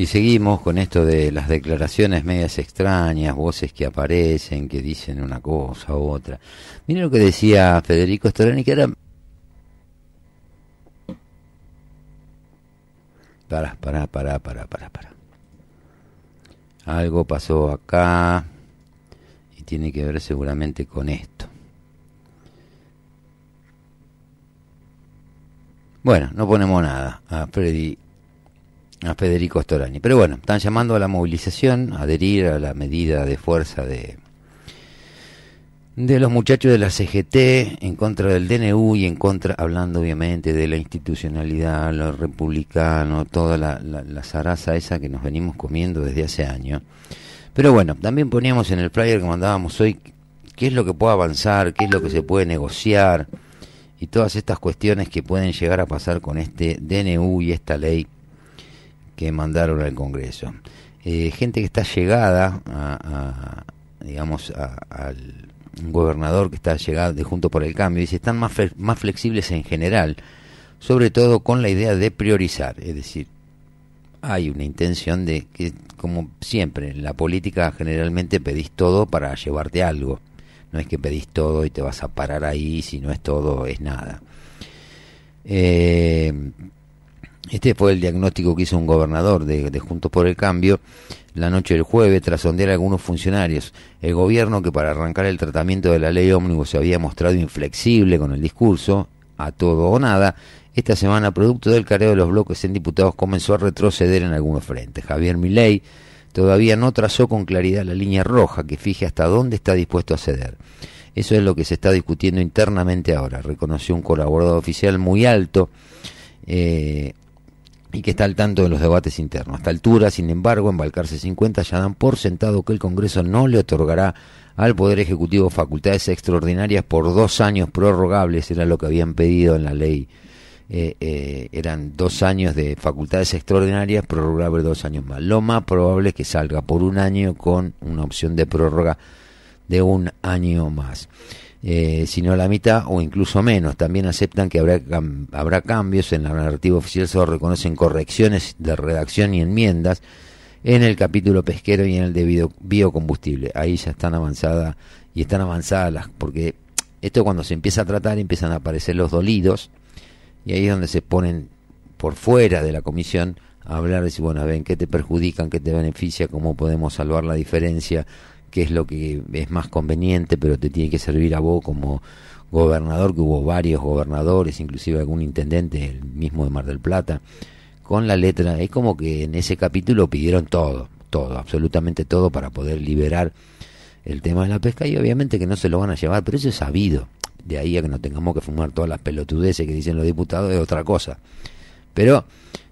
y seguimos con esto de las declaraciones medias extrañas, voces que aparecen, que dicen una cosa u otra. Miren lo que decía Federico Storani, que era... Pará, pará, pará, pará, pará, pará. Algo pasó acá y tiene que ver seguramente con esto. Bueno, no ponemos nada a Freddy a Federico Storani. Pero bueno, están llamando a la movilización, a adherir a la medida de fuerza de, de los muchachos de la CGT en contra del DNU y en contra, hablando obviamente de la institucionalidad, lo republicano, toda la, la, la zaraza esa que nos venimos comiendo desde hace años. Pero bueno, también poníamos en el flyer que mandábamos hoy qué es lo que puede avanzar, qué es lo que se puede negociar y todas estas cuestiones que pueden llegar a pasar con este DNU y esta ley que mandaron al Congreso. Eh, gente que está llegada a, digamos, al gobernador que está llegado de Junto por el Cambio, dice, están más, más flexibles en general, sobre todo con la idea de priorizar, es decir, hay una intención de que, como siempre, en la política generalmente pedís todo para llevarte algo. No es que pedís todo y te vas a parar ahí, si no es todo, es nada. Eh, este fue el diagnóstico que hizo un gobernador de, de Juntos por el Cambio la noche del jueves tras sondear a algunos funcionarios. El gobierno que para arrancar el tratamiento de la ley ómnibus se había mostrado inflexible con el discurso, a todo o nada, esta semana, producto del careo de los bloques en diputados, comenzó a retroceder en algunos frentes. Javier Milei todavía no trazó con claridad la línea roja que fije hasta dónde está dispuesto a ceder. Eso es lo que se está discutiendo internamente ahora, reconoció un colaborador oficial muy alto eh, y que está al tanto de los debates internos. A esta altura, sin embargo, en Balcarce 50 ya dan por sentado que el Congreso no le otorgará al Poder Ejecutivo facultades extraordinarias por dos años prorrogables, era lo que habían pedido en la ley. Eh, eh, eran dos años de facultades extraordinarias, prorrogables dos años más. Lo más probable es que salga por un año con una opción de prórroga de un año más. Eh, sino la mitad o incluso menos. También aceptan que habrá, cam- habrá cambios en la narrativa oficial, solo reconocen correcciones de redacción y enmiendas en el capítulo pesquero y en el de bio- biocombustible. Ahí ya están avanzadas y están avanzadas las, porque esto cuando se empieza a tratar empiezan a aparecer los dolidos y ahí es donde se ponen por fuera de la comisión a hablar de si, bueno, ven, qué te perjudican, qué te beneficia, cómo podemos salvar la diferencia, qué es lo que es más conveniente, pero te tiene que servir a vos como gobernador, que hubo varios gobernadores, inclusive algún intendente, el mismo de Mar del Plata, con la letra, es como que en ese capítulo pidieron todo, todo, absolutamente todo para poder liberar el tema de la pesca y obviamente que no se lo van a llevar, pero eso es sabido. De ahí a que no tengamos que fumar todas las pelotudeces que dicen los diputados es otra cosa. Pero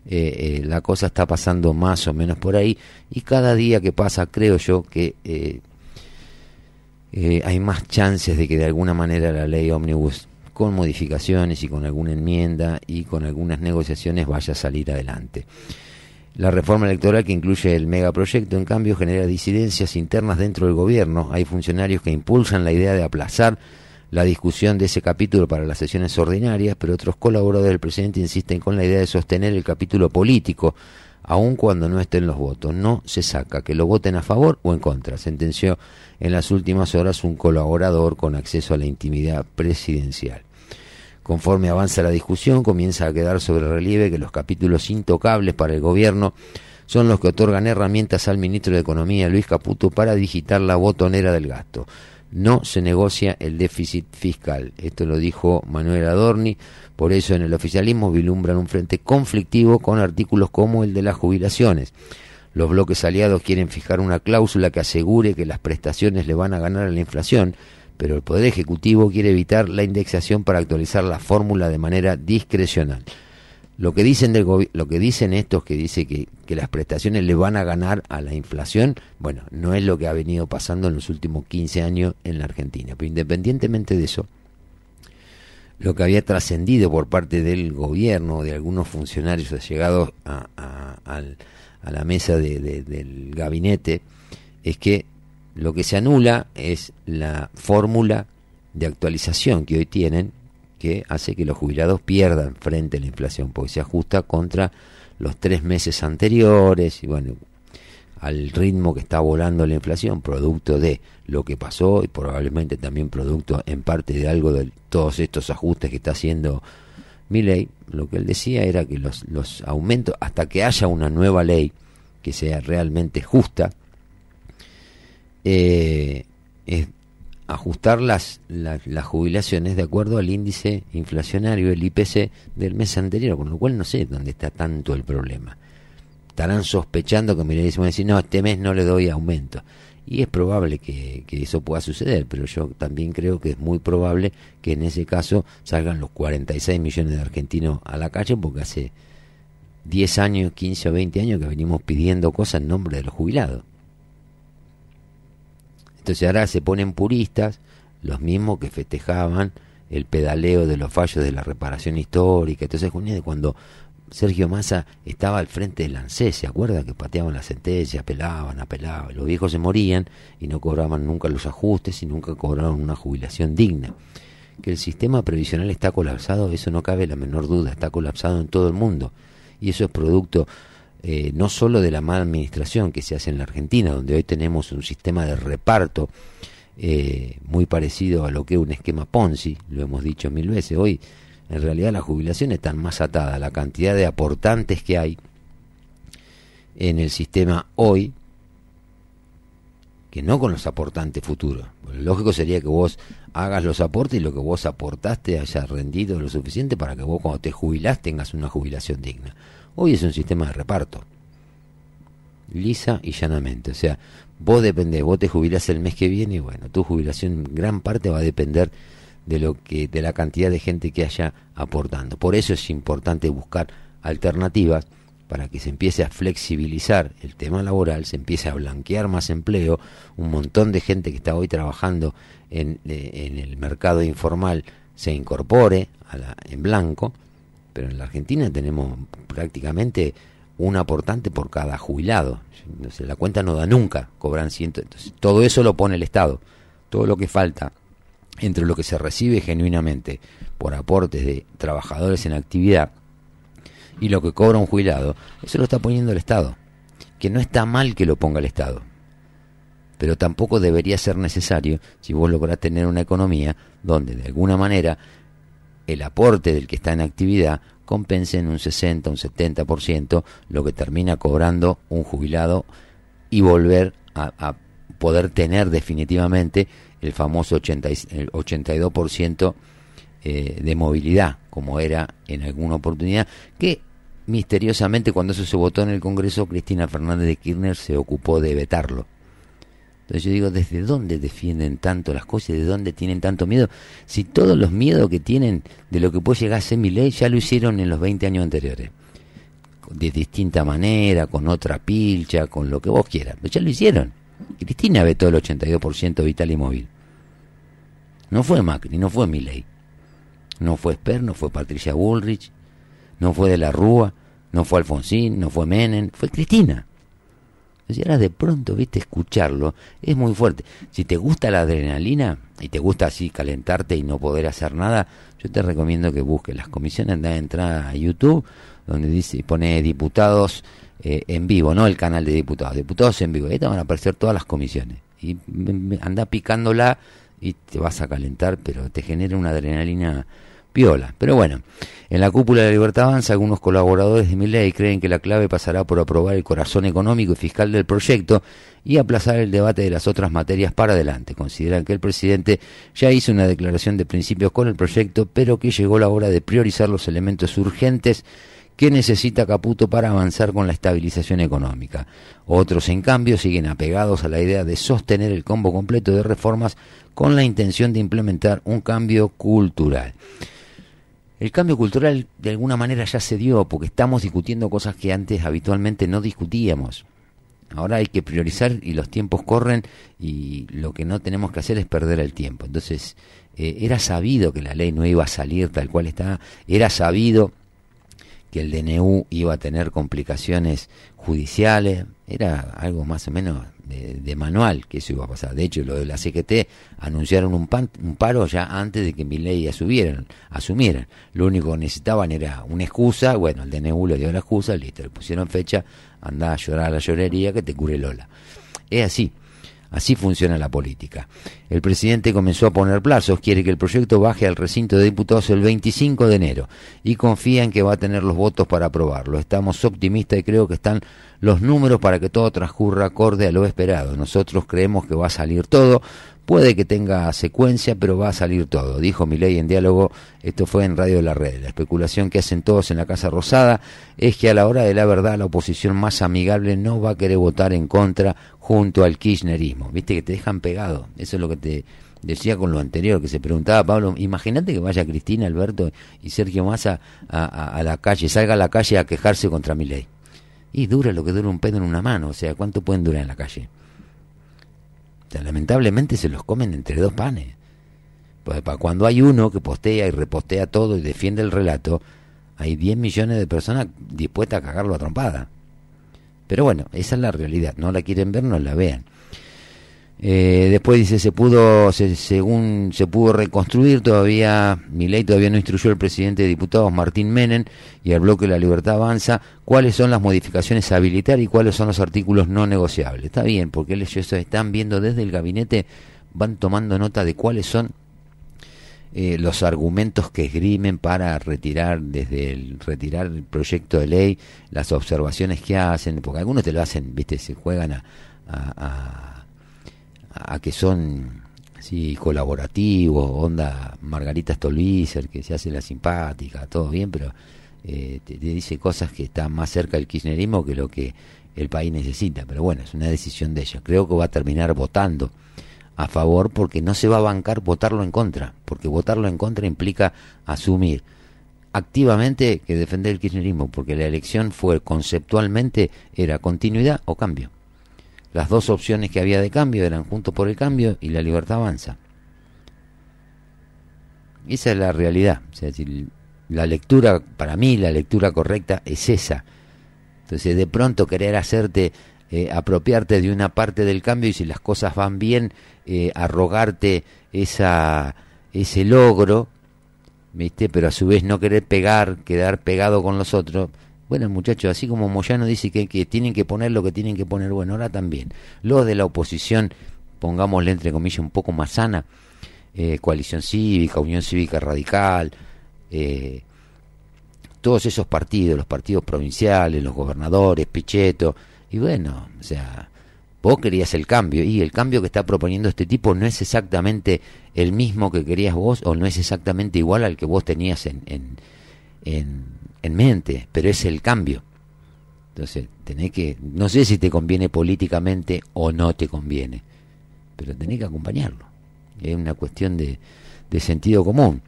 eh, eh, la cosa está pasando más o menos por ahí y cada día que pasa creo yo que eh, eh, hay más chances de que de alguna manera la ley ómnibus, con modificaciones y con alguna enmienda y con algunas negociaciones, vaya a salir adelante. La reforma electoral que incluye el megaproyecto, en cambio, genera disidencias internas dentro del gobierno. Hay funcionarios que impulsan la idea de aplazar la discusión de ese capítulo para las sesiones ordinarias, pero otros colaboradores del presidente insisten con la idea de sostener el capítulo político, aun cuando no estén los votos. No se saca, que lo voten a favor o en contra, sentenció en las últimas horas un colaborador con acceso a la intimidad presidencial. Conforme avanza la discusión, comienza a quedar sobre relieve que los capítulos intocables para el gobierno son los que otorgan herramientas al ministro de Economía, Luis Caputo, para digitar la botonera del gasto. No se negocia el déficit fiscal. Esto lo dijo Manuel Adorni. Por eso en el oficialismo vilumbran un frente conflictivo con artículos como el de las jubilaciones. Los bloques aliados quieren fijar una cláusula que asegure que las prestaciones le van a ganar a la inflación, pero el Poder Ejecutivo quiere evitar la indexación para actualizar la fórmula de manera discrecional. Lo que dicen del que dicen estos que dice que las prestaciones le van a ganar a la inflación, bueno, no es lo que ha venido pasando en los últimos 15 años en la Argentina. Pero independientemente de eso, lo que había trascendido por parte del gobierno, de algunos funcionarios allegados a, a, a la mesa de- de- del gabinete, es que lo que se anula es la fórmula de actualización que hoy tienen, que hace que los jubilados pierdan frente a la inflación, porque se ajusta contra los tres meses anteriores y bueno, al ritmo que está volando la inflación, producto de lo que pasó y probablemente también producto en parte de algo de todos estos ajustes que está haciendo mi ley, lo que él decía era que los, los aumentos, hasta que haya una nueva ley que sea realmente justa, eh, es ajustar las, las, las jubilaciones de acuerdo al índice inflacionario, el IPC, del mes anterior, con lo cual no sé dónde está tanto el problema. Estarán sospechando que me le dicen, decir, no, este mes no le doy aumento. Y es probable que, que eso pueda suceder, pero yo también creo que es muy probable que en ese caso salgan los 46 millones de argentinos a la calle, porque hace 10 años, 15 o 20 años que venimos pidiendo cosas en nombre de los jubilados. Entonces ahora se ponen puristas, los mismos que festejaban el pedaleo de los fallos de la reparación histórica. Entonces cuando Sergio Massa estaba al frente del ANSES, ¿se acuerda que pateaban la sentencia, apelaban, apelaban? Los viejos se morían y no cobraban nunca los ajustes y nunca cobraron una jubilación digna. Que el sistema previsional está colapsado, eso no cabe la menor duda, está colapsado en todo el mundo. Y eso es producto eh, no solo de la mala administración que se hace en la Argentina, donde hoy tenemos un sistema de reparto eh, muy parecido a lo que es un esquema Ponzi, lo hemos dicho mil veces. Hoy, en realidad, las jubilaciones están más atadas a la cantidad de aportantes que hay en el sistema hoy que no con los aportantes futuros. Lo lógico sería que vos hagas los aportes y lo que vos aportaste haya rendido lo suficiente para que vos cuando te jubilás tengas una jubilación digna. Hoy es un sistema de reparto. Lisa y llanamente. O sea, vos dependés, vos te jubilás el mes que viene y bueno, tu jubilación en gran parte va a depender de lo que, de la cantidad de gente que haya aportando. Por eso es importante buscar alternativas para que se empiece a flexibilizar el tema laboral, se empiece a blanquear más empleo, un montón de gente que está hoy trabajando en, eh, en el mercado informal se incorpore a en blanco, pero en la Argentina tenemos prácticamente un aportante por cada jubilado. Sé, la cuenta no da nunca, cobran ciento. Entonces, todo eso lo pone el Estado. Todo lo que falta entre lo que se recibe genuinamente por aportes de trabajadores en actividad y lo que cobra un jubilado, eso lo está poniendo el Estado. Que no está mal que lo ponga el Estado. Pero tampoco debería ser necesario si vos lográs tener una economía donde de alguna manera el aporte del que está en actividad compense en un 60, un 70% lo que termina cobrando un jubilado y volver a, a poder tener definitivamente el famoso 80, el 82% eh, de movilidad, como era en alguna oportunidad, que misteriosamente cuando eso se votó en el Congreso, Cristina Fernández de Kirchner se ocupó de vetarlo. Entonces yo digo, ¿desde dónde defienden tanto las cosas? ¿De dónde tienen tanto miedo? Si todos los miedos que tienen de lo que puede llegar a ser mi ley ya lo hicieron en los 20 años anteriores. De distinta manera, con otra pilcha, con lo que vos quieras. Pero ya lo hicieron. Cristina vetó el 82% vital y móvil. No fue Macri, no fue Milei. No fue Esper, no fue Patricia Bullrich, no fue de la Rúa, no fue Alfonsín, no fue Menem, fue Cristina. Y ahora de pronto, viste, escucharlo es muy fuerte. Si te gusta la adrenalina y te gusta así calentarte y no poder hacer nada, yo te recomiendo que busques las comisiones de entrada a YouTube, donde dice pone diputados eh, en vivo, no el canal de diputados, diputados en vivo. Ahí te van a aparecer todas las comisiones. Y anda picándola y te vas a calentar, pero te genera una adrenalina piola. Pero bueno, en la cúpula de la Libertad Avanza, algunos colaboradores de mi ley creen que la clave pasará por aprobar el corazón económico y fiscal del proyecto y aplazar el debate de las otras materias para adelante. Consideran que el presidente ya hizo una declaración de principios con el proyecto, pero que llegó la hora de priorizar los elementos urgentes que necesita Caputo para avanzar con la estabilización económica. Otros, en cambio, siguen apegados a la idea de sostener el combo completo de reformas con la intención de implementar un cambio cultural. El cambio cultural de alguna manera ya se dio porque estamos discutiendo cosas que antes habitualmente no discutíamos. Ahora hay que priorizar y los tiempos corren y lo que no tenemos que hacer es perder el tiempo. Entonces, eh, era sabido que la ley no iba a salir tal cual está, era sabido que el DNU iba a tener complicaciones judiciales, era algo más o menos de, manual que eso iba a pasar. De hecho, lo de la CGT anunciaron un, pan- un paro ya antes de que mi ley asumieran, asumieran. Lo único que necesitaban era una excusa, bueno, el DNU le dio la excusa, listo, le pusieron fecha, anda a llorar a la llorería que te cure Lola. Es así. Así funciona la política. El presidente comenzó a poner plazos, quiere que el proyecto baje al recinto de diputados el 25 de enero y confía en que va a tener los votos para aprobarlo. Estamos optimistas y creo que están los números para que todo transcurra acorde a lo esperado. Nosotros creemos que va a salir todo, puede que tenga secuencia, pero va a salir todo, dijo Milei en diálogo, esto fue en Radio de la Red. La especulación que hacen todos en la Casa Rosada es que a la hora de la verdad la oposición más amigable no va a querer votar en contra junto al kirchnerismo. Viste que te dejan pegado, eso es lo que te decía con lo anterior, que se preguntaba Pablo, imagínate que vaya Cristina, Alberto y Sergio Massa a, a- la calle, salga a la calle a quejarse contra Milei. Y dura lo que dura un pedo en una mano, o sea, ¿cuánto pueden durar en la calle? Lamentablemente se los comen entre dos panes. Pues para cuando hay uno que postea y repostea todo y defiende el relato, hay 10 millones de personas dispuestas a cagarlo a trompada. Pero bueno, esa es la realidad. No la quieren ver, no la vean. Eh, después dice se pudo se- según se pudo reconstruir todavía mi ley todavía no instruyó al presidente de diputados Martín Menem y al bloque de la Libertad Avanza cuáles son las modificaciones a habilitar y cuáles son los artículos no negociables. Está bien porque ellos están viendo desde el gabinete van tomando nota de cuáles son eh, los argumentos que esgrimen para retirar desde el retirar el proyecto de ley las observaciones que hacen porque algunos te lo hacen viste se juegan a, a- a- a que son así colaborativos, onda Margarita Stolbizer, que se hace la simpática, todo bien, pero eh, te, dice cosas que están más cerca del kirchnerismo que lo que el país necesita. Pero bueno, es una decisión de ella. Creo que va a terminar votando a favor porque no se va a bancar votarlo en contra, porque votarlo en contra implica asumir activamente que defender el kirchnerismo, porque la elección fue conceptualmente era continuidad o cambio. Las dos opciones que había de cambio eran Juntos por el Cambio y La Libertad Avanza. Esa es la realidad. O sea, la lectura, para mí, la lectura correcta es esa. Entonces, de pronto querer hacerte, eh, apropiarte de una parte del cambio y si las cosas van bien, eh, arrogarte esa, ese logro, ¿viste? Pero a su vez no querer pegar, quedar pegado con los otros. Bueno, muchachos, así como Moyano dice que, que tienen que poner lo que tienen que poner, bueno, ahora también. Los de la oposición, pongámosle entre comillas un poco más sana, eh, coalición cívica, Unión Cívica Radical, eh, todos esos partidos, los partidos provinciales, los gobernadores, Pichetto, y bueno, o sea, vos querías el cambio, y el cambio que está proponiendo este tipo no es exactamente el mismo que querías vos, o no es exactamente igual al que vos tenías en, en, en, en mente, pero es el cambio. Entonces, tenés que, no sé si te conviene políticamente o no te conviene, pero tenés que acompañarlo. Es una cuestión de, de sentido común.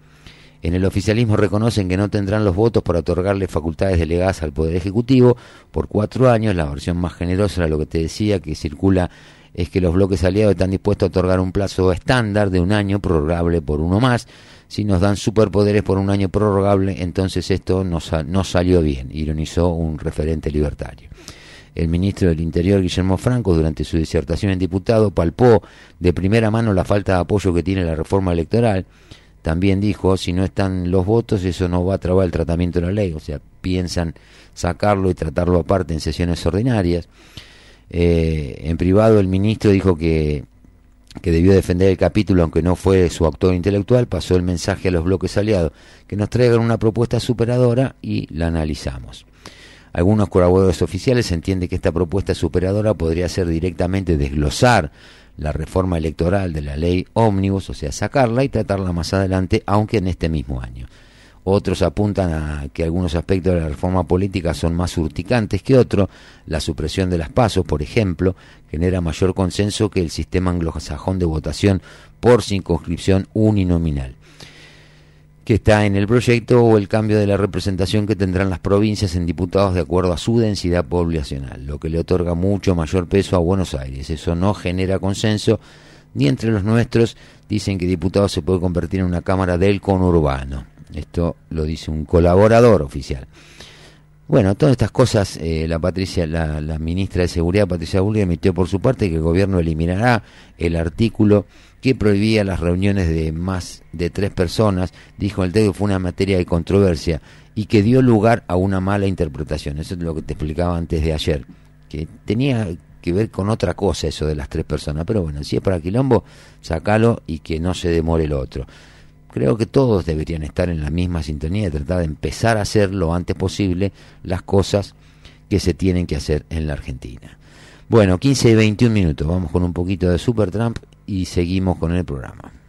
En el oficialismo reconocen que no tendrán los votos para otorgarle facultades delegadas al Poder Ejecutivo por cuatro años. La versión más generosa era lo que te decía, que circula es que los bloques aliados están dispuestos a otorgar un plazo estándar de un año prorrogable por uno más. Si nos dan superpoderes por un año prorrogable, entonces esto no, no salió bien, ironizó un referente libertario. El ministro del Interior, Guillermo Franco, durante su disertación en diputado, palpó de primera mano la falta de apoyo que tiene la reforma electoral. También dijo, si no están los votos, eso no va a trabar el tratamiento de la ley. O sea, piensan sacarlo y tratarlo aparte en sesiones ordinarias. Eh, en privado, el ministro dijo que, que debió defender el capítulo, aunque no fue su autor intelectual, pasó el mensaje a los bloques aliados, que nos traigan una propuesta superadora y la analizamos. Algunos colaboradores oficiales entienden que esta propuesta superadora podría ser directamente desglosar la reforma electoral de la ley ómnibus, o sea, sacarla y tratarla más adelante, aunque en este mismo año. Otros apuntan a que algunos aspectos de la reforma política son más urticantes que otros. La supresión de las pasos, por ejemplo, genera mayor consenso que el sistema anglosajón de votación por circunscripción uninominal que está en el proyecto o el cambio de la representación que tendrán las provincias en diputados de acuerdo a su densidad poblacional, lo que le otorga mucho mayor peso a Buenos Aires. Eso no genera consenso ni entre los nuestros. Dicen que diputados se puede convertir en una cámara del conurbano. Esto lo dice un colaborador oficial. Bueno, todas estas cosas, eh, la Patricia, la, ministra de Seguridad, Patricia Bullrich, emitió por su parte que el gobierno eliminará el artículo que prohibía las reuniones de más de tres personas. Dijo el texto fue una materia de controversia y que dio lugar a una mala interpretación. Eso es lo que te explicaba antes de ayer, que tenía que ver con otra cosa eso de las tres personas. Pero bueno, si es para quilombo, sacalo y que no se demore el otro creo que todos deberían estar en la misma sintonía de tratar de empezar a hacer lo antes posible las cosas que se tienen que hacer en la Argentina. Bueno, 15 y 21 minutos, vamos con un poquito de Supertramp y seguimos con el programa.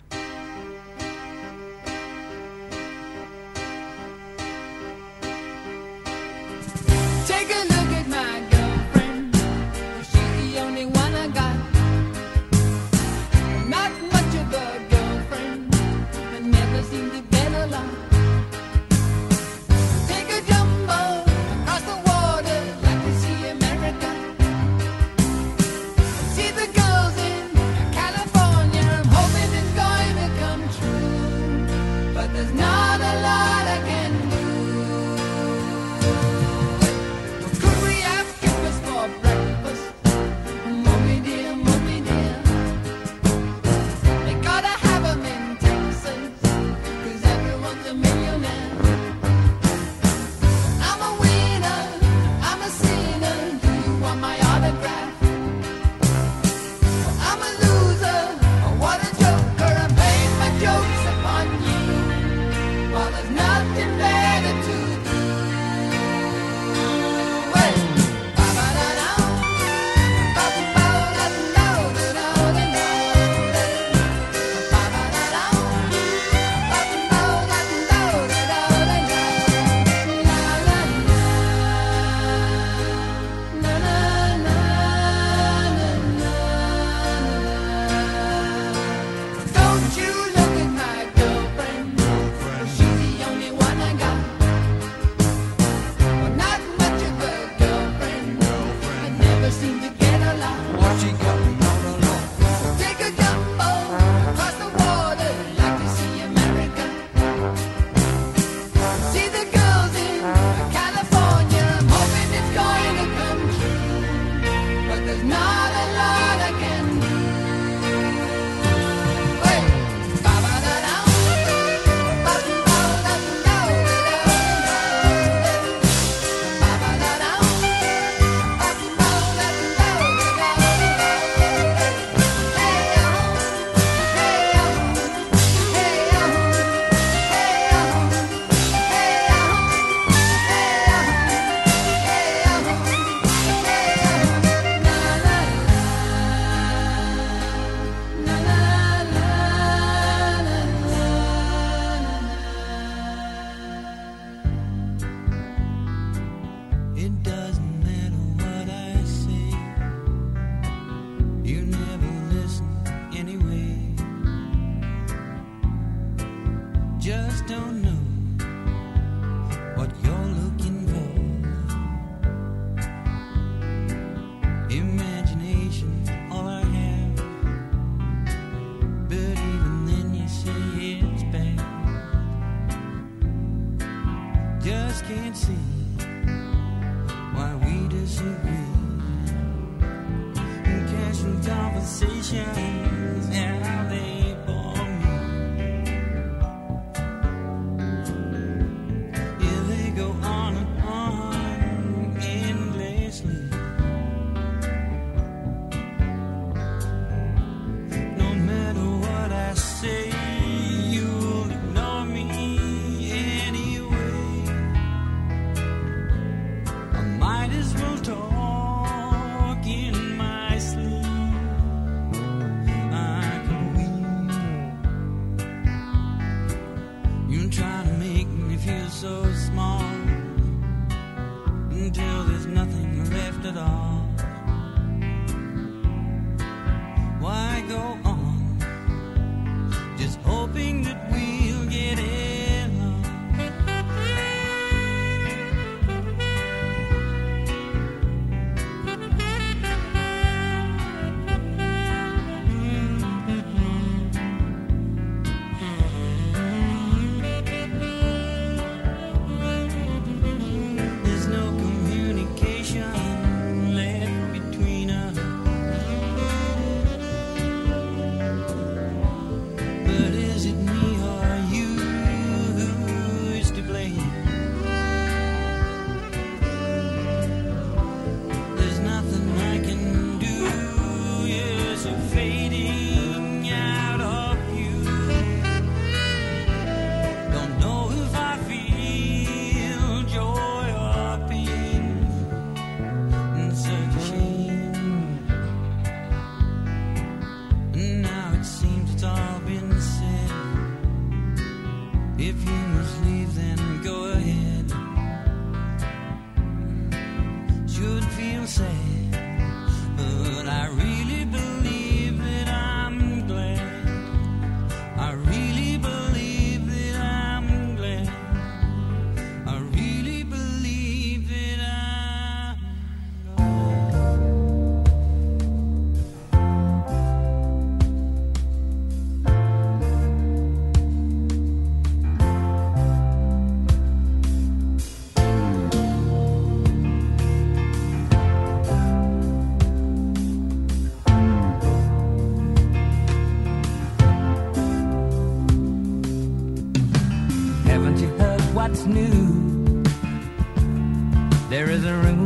There is a rumor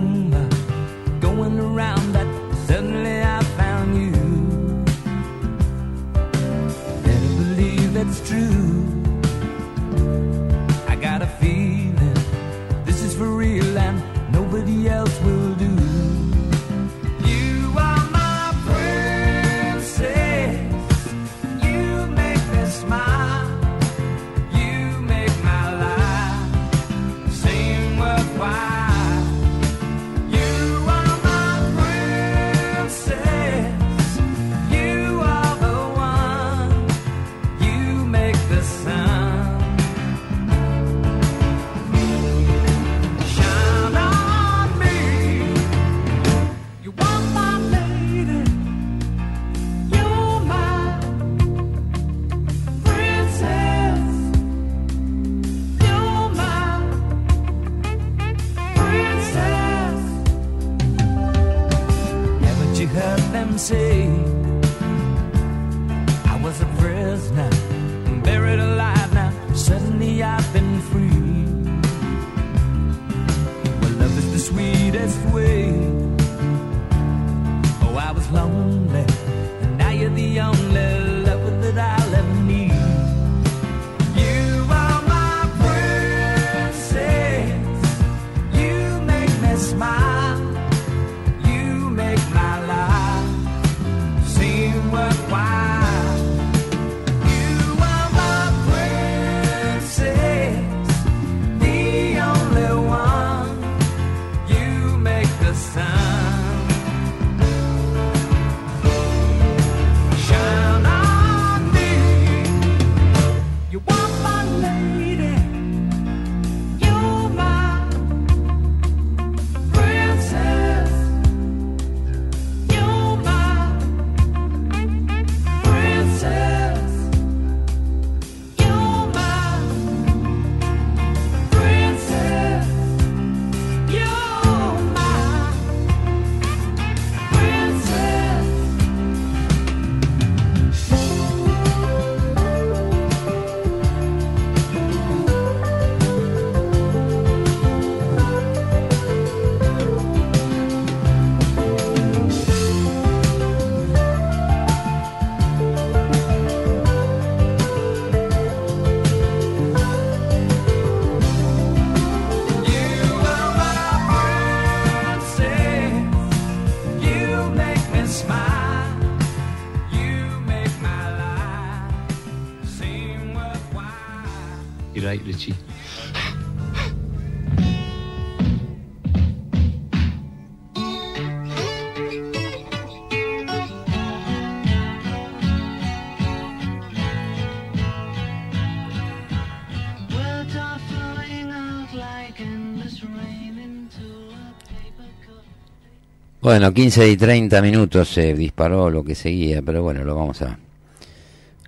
Bueno, 15 y 30 minutos se disparó lo que seguía, pero bueno, lo vamos a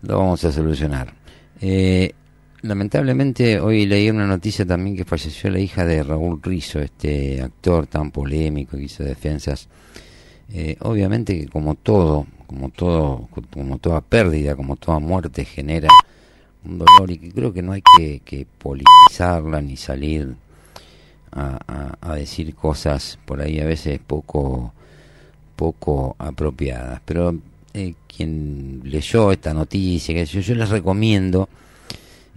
lo vamos a solucionar. Eh, lamentablemente hoy leí una noticia también que falleció la hija de Raúl Rizzo, este actor tan polémico que hizo defensas. Eh, obviamente que como todo, como todo, como toda pérdida, como toda muerte genera un dolor y que creo que no hay que, politizarla ni salir a decir cosas por ahí a veces poco poco apropiadas. Pero eh, quien leyó esta noticia que yo, yo les recomiendo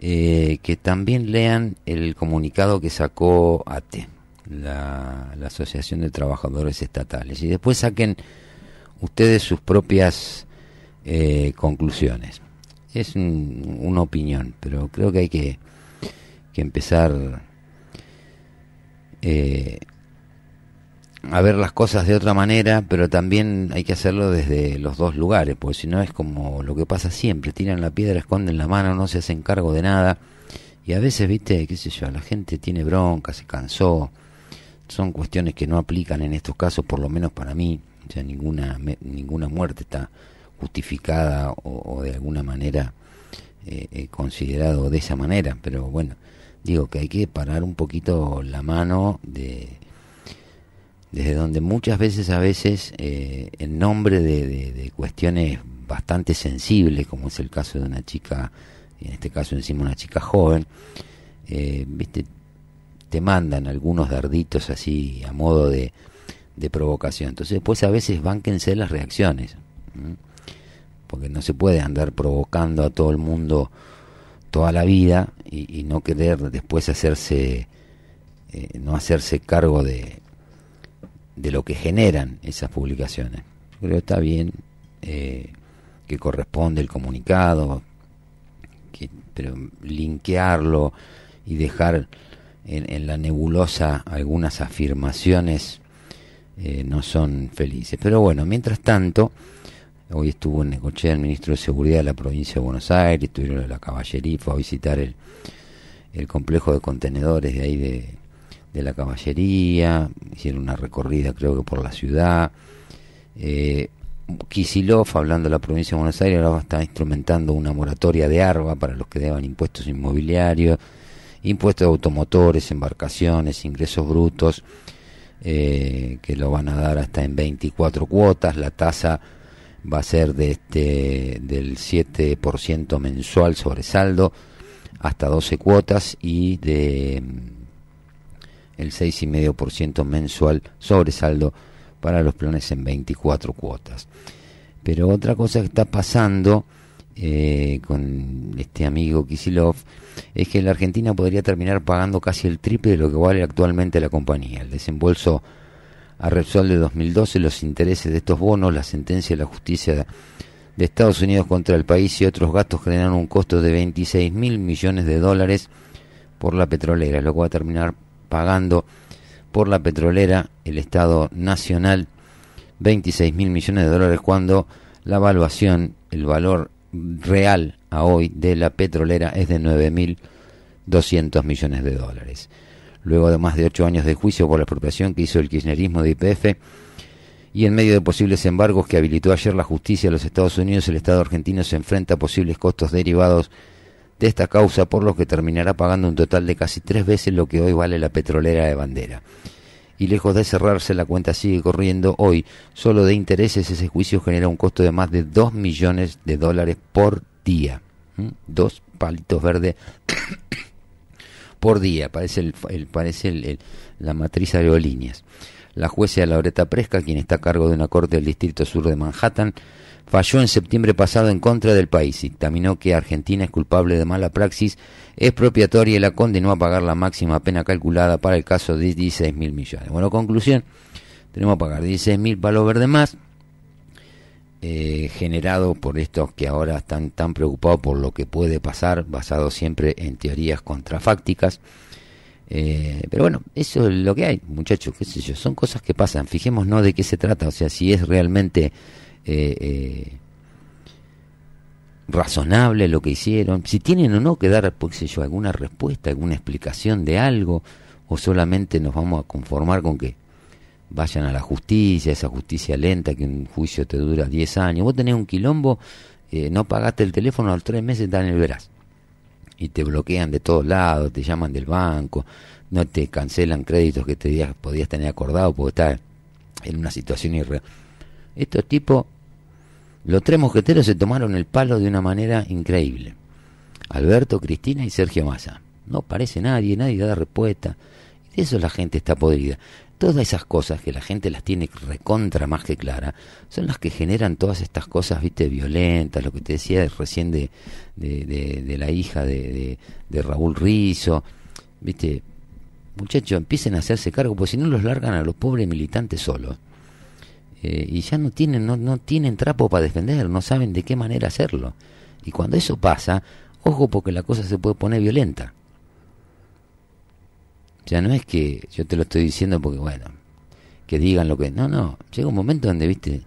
eh, que también lean el comunicado que sacó ATE la, la Asociación de Trabajadores Estatales y después saquen ustedes sus propias eh, conclusiones. Es un- una opinión pero creo que hay que que empezar eh, a ver las cosas de otra manera, pero también hay que hacerlo desde los dos lugares, porque si no es como lo que pasa siempre, tiran la piedra, esconden la mano, no se hacen cargo de nada, y a veces, viste, qué sé yo, la gente tiene bronca, se cansó, son cuestiones que no aplican en estos casos, por lo menos para mí, o sea, ninguna, me- ninguna muerte está justificada o, de alguna manera eh, eh, considerado de esa manera, pero bueno, digo que hay que parar un poquito la mano de desde donde muchas veces a veces eh, en nombre de, de- cuestiones bastante sensibles como es el caso de una chica en este caso encima una chica joven eh, viste te mandan algunos darditos así a modo de, de provocación. Entonces después a veces bánquense las reacciones porque no se puede andar provocando a todo el mundo toda la vida y, y no querer después hacerse eh, no hacerse cargo de de lo que generan esas publicaciones. Creo está bien eh, que corresponde el comunicado, que, pero linkearlo y dejar en, en la nebulosa algunas afirmaciones eh, no son felices. Pero bueno, mientras tanto, hoy estuvo en Necochea el ministro de Seguridad de la provincia de Buenos Aires, estuvieron en la caballería, fue a visitar el, el complejo de contenedores de ahí de, de la caballería, hicieron una recorrida creo que por la ciudad. Eh, hablando de la provincia de Buenos Aires, ahora está instrumentando una moratoria de ARBA para los que deban impuestos inmobiliarios, impuestos de automotores, embarcaciones, ingresos brutos, eh, que lo van a dar hasta en 24 cuotas. La tasa va a ser de este del 7% mensual sobre saldo hasta 12 cuotas y de el 6,5% mensual sobre saldo para los planes en 24 cuotas. Pero otra cosa que está pasando eh, con este amigo Kisilov es que la Argentina podría terminar pagando casi el triple de lo que vale actualmente la compañía. El desembolso a Repsol de 2012, los intereses de estos bonos, la sentencia de la justicia de Estados Unidos contra el país y otros gastos generaron un costo de 26 mil millones de dólares por la petrolera, lo que va a terminar pagando por la petrolera el Estado Nacional 26 mil millones de dólares cuando la evaluación, el valor real a hoy de la petrolera es de 9 mil 200 millones de dólares. Luego de más de ocho años de juicio por la expropiación que hizo el kirchnerismo de IPF y en medio de posibles embargos que habilitó ayer la justicia de los Estados Unidos, el Estado argentino se enfrenta a posibles costos derivados de esta causa, por lo que terminará pagando un total de casi tres veces lo que hoy vale la petrolera de bandera. Y lejos de cerrarse, la cuenta sigue corriendo. Hoy, solo de intereses, ese juicio genera un costo de más de 2 millones de dólares por día. ¿Mm? Dos palitos verdes por día, parece, el, el- parece el- la matriz aerolíneas. La jueza Laureta Presca, quien está a cargo de una corte del Distrito Sur de Manhattan, falló en septiembre pasado en contra del país. Dictaminó que Argentina es culpable de mala praxis expropiatoria y la condenó a pagar la máxima pena calculada para el caso de 16 mil millones. Bueno, conclusión, tenemos que pagar 16 mil palos verdes más eh, generado por estos que ahora están tan preocupados por lo que puede pasar, basado siempre en teorías contrafácticas. Eh, pero bueno, eso es lo que hay, muchachos, qué sé yo, son cosas que pasan. Fijémonos de qué se trata, o sea, si es realmente eh, eh, razonable lo que hicieron, si tienen o no que dar, pues, yo, alguna respuesta, alguna explicación de algo, o solamente nos vamos a conformar con que vayan a la justicia, esa justicia lenta que un juicio te dura 10 años. Vos tenés un quilombo, eh, no pagaste el teléfono, a los tres meses están en el veraz. Y te bloquean de todos lados, te llaman del banco, no te cancelan créditos que te podías tener acordado porque estás en una situación irreal. Estos tipos, los tres mosqueteros se tomaron el palo de una manera increíble. Alberto, Cristina y Sergio Massa. No parece nadie, nadie da respuesta. Y de eso la gente está podrida. Todas esas cosas que la gente las tiene recontra más que clara, son las que generan todas estas cosas, viste, violentas, lo que te decía recién de, de, de- la hija de, de- de Raúl Rizo, viste, muchachos, empiecen a hacerse cargo, porque si no los largan a los pobres militantes solos. Eh, y ya no tienen, no, no tienen trapo para defender, no saben de qué manera hacerlo. Y cuando eso pasa, ojo porque la cosa se puede poner violenta. Ya no es que yo te lo estoy diciendo porque, bueno, que digan lo que... No, no, llega un momento donde, viste,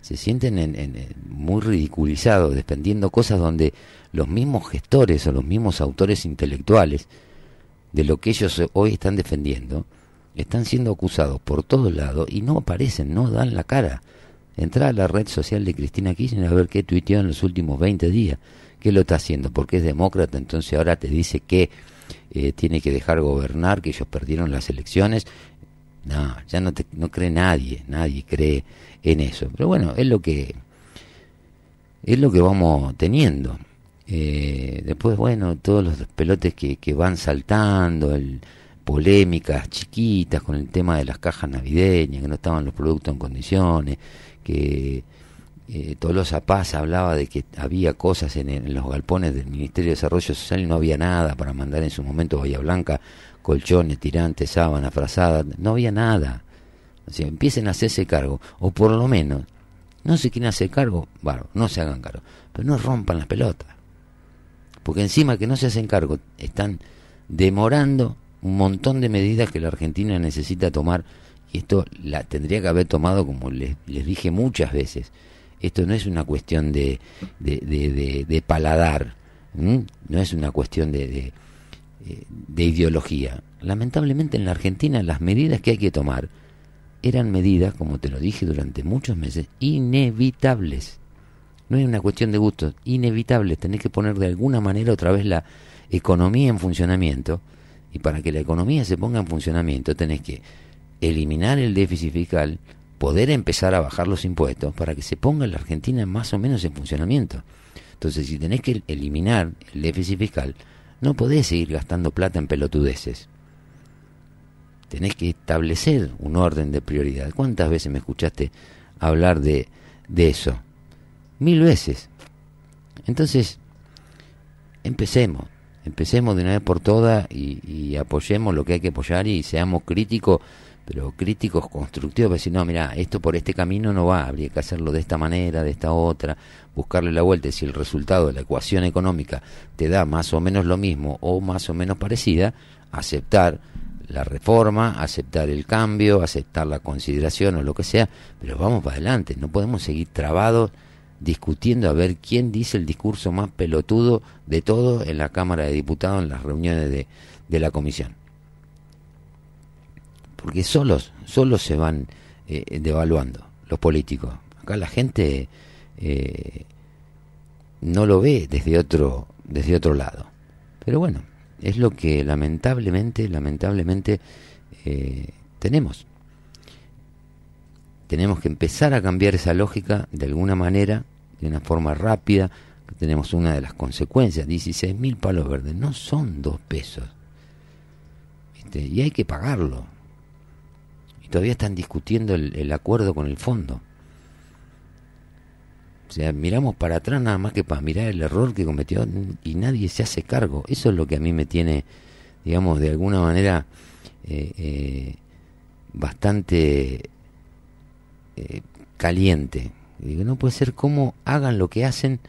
se sienten en, en- en muy ridiculizados, defendiendo cosas donde los mismos gestores o los mismos autores intelectuales de lo que ellos hoy están defendiendo, están siendo acusados por todos lados y no aparecen, no dan la cara. Entra a la red social de Cristina Kirchner a ver qué tuiteó en los últimos 20 días. ¿Qué lo está haciendo? Porque es demócrata, entonces ahora te dice que eh, tiene que dejar gobernar, que ellos perdieron las elecciones. No, ya no, te, no cree nadie, nadie cree en eso. Pero bueno, es lo que es lo que vamos teniendo. Eh, después, bueno, todos los pelotes que, que van saltando, el, polémicas chiquitas con el tema de las cajas navideñas, que no estaban los productos en condiciones, que eh, Tolosa Paz hablaba de que había cosas en, los galpones del Ministerio de Desarrollo Social y no había nada para mandar en su momento Bahía Blanca, colchones, tirantes, sábanas, frazadas, no había nada. O sea, empiecen a hacerse cargo, o por lo menos, no se quieren hacer cargo, bueno, no se hagan cargo, pero no rompan las pelotas. Porque encima que no se hacen cargo, están demorando un montón de medidas que la Argentina necesita tomar y esto la tendría que haber tomado como les dije muchas veces esto no es una cuestión de de, de, paladar no es una cuestión de, de, eh, de ideología. Lamentablemente en la Argentina las medidas que hay que tomar eran medidas como te lo dije durante muchos meses inevitables. No es una cuestión de gusto inevitables. Tenés que poner de alguna manera otra vez la economía en funcionamiento y para que la economía se ponga en funcionamiento tenés que eliminar el déficit fiscal, poder empezar a bajar los impuestos para que se ponga la Argentina más o menos en funcionamiento. Entonces, si tenés que eliminar el déficit fiscal, no podés seguir gastando plata en pelotudeces. Tenés que establecer un orden de prioridad. ¿Cuántas veces me escuchaste hablar de, de eso? Mil veces. Entonces, empecemos, empecemos de una vez por todas y, y apoyemos lo que hay que apoyar y seamos críticos, pero críticos constructivos, decir, no, mira, esto por este camino no va, habría que hacerlo de esta manera, de esta otra, buscarle la vuelta, y si el resultado de la ecuación económica te da más o menos lo mismo o más o menos parecida, aceptar la reforma, aceptar el cambio, aceptar la consideración o lo que sea, pero vamos para adelante, no podemos seguir trabados discutiendo a ver quién dice el discurso más pelotudo de todo en la Cámara de Diputados en las reuniones de, de la comisión. Porque solos, solos se van eh, devaluando los políticos. Acá la gente eh, no lo ve desde otro, desde otro lado. Pero bueno, es lo que lamentablemente, lamentablemente eh, tenemos. Tenemos que empezar a cambiar esa lógica de alguna manera, de una forma rápida. Tenemos una de las consecuencias, 16 mil palos verdes, no son dos pesos. Y hay que pagarlo todavía están discutiendo el, acuerdo con el fondo. O sea, miramos para atrás nada más que para mirar el error que cometió y nadie se hace cargo. Eso es lo que a mí me tiene, digamos, de alguna manera eh, eh bastante eh, caliente. Digo, no puede ser cómo hagan lo que hacen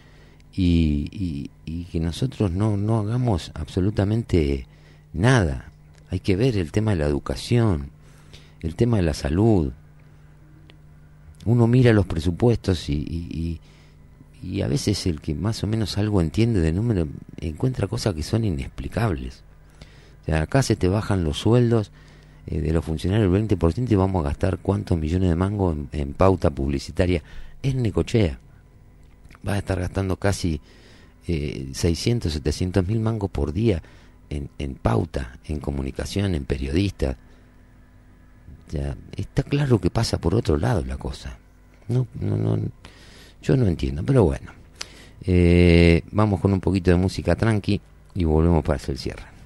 y, y, y, que nosotros no, no hagamos absolutamente nada. Hay que ver el tema de la educación, el tema de la salud. Uno mira los presupuestos y, y, y, y a veces el que más o menos algo entiende de número encuentra cosas que son inexplicables. O sea, acá se te bajan los sueldos eh, de los funcionarios el 20% y vamos a gastar cuántos millones de mangos en, en pauta publicitaria. Es necochea. Vas a estar gastando casi eh, 600, 700 mil mangos por día en, en pauta, en comunicación, en periodistas ya, está claro que pasa por otro lado la cosa. No, no, no, yo no entiendo, pero bueno. Eh, vamos con un poquito de música tranqui y volvemos para hacer el cierre.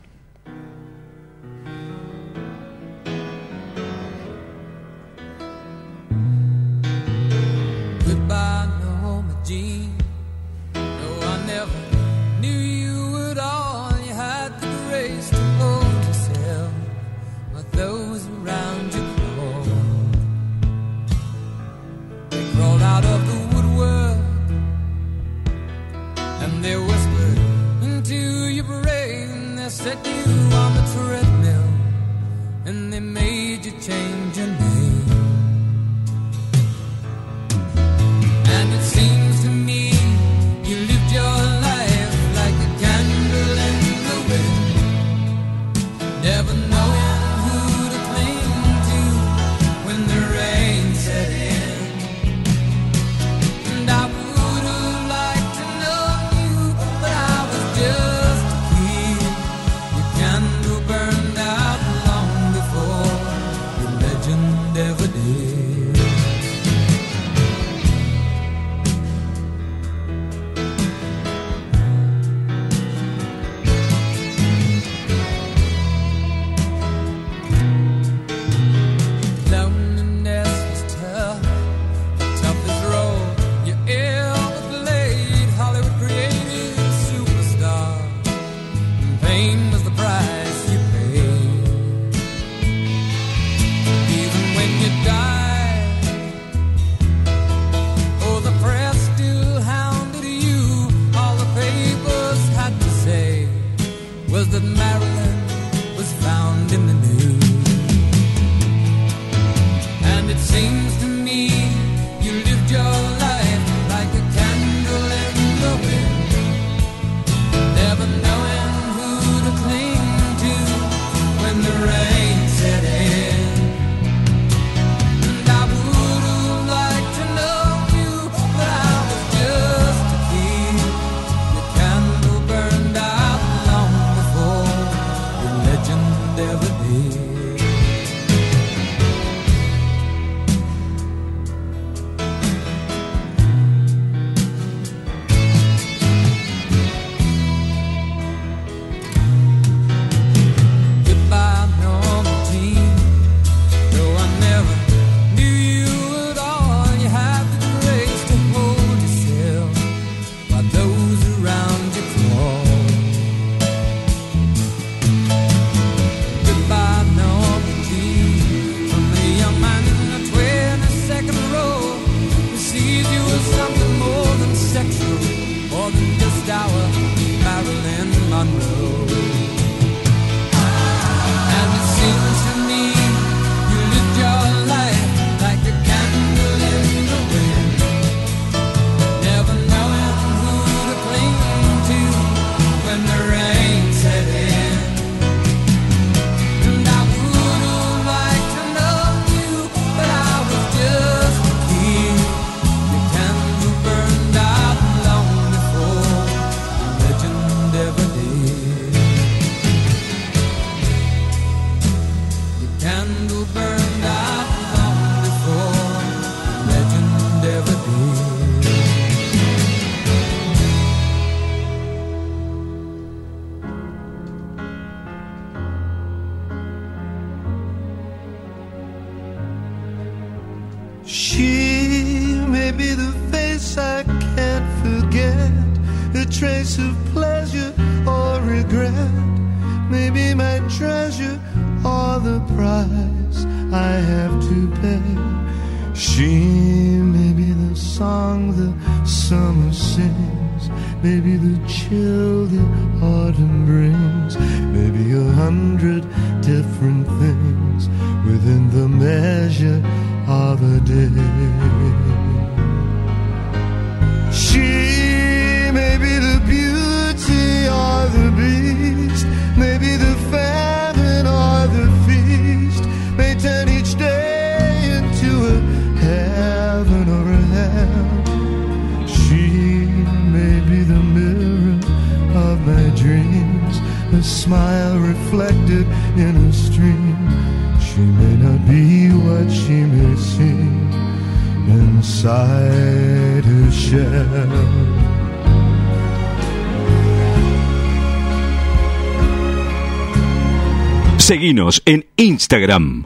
En Instagram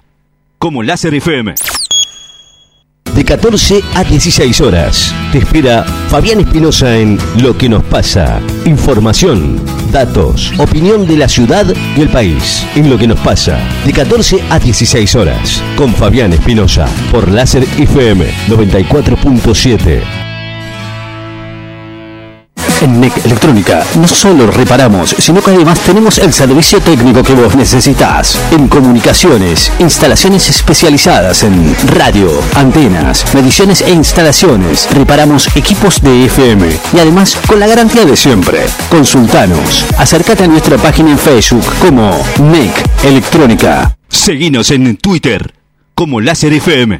como Láser FM. De 14 a 16 horas. Te espera Fabián Espinosa en Lo que nos pasa. Información, datos, opinión de la ciudad y el país. En Lo que nos pasa. De 14 a 16 horas. Con Fabián Espinosa. Por Láser FM 94.7. En NEC Electrónica no solo reparamos, sino que además tenemos el servicio técnico que vos necesitas. En comunicaciones, instalaciones especializadas en radio, antenas, mediciones e instalaciones. Reparamos equipos de FM y además con la garantía de siempre. Consultanos. Acércate a nuestra página en Facebook como NEC Electrónica. Seguinos en Twitter como Láser FM.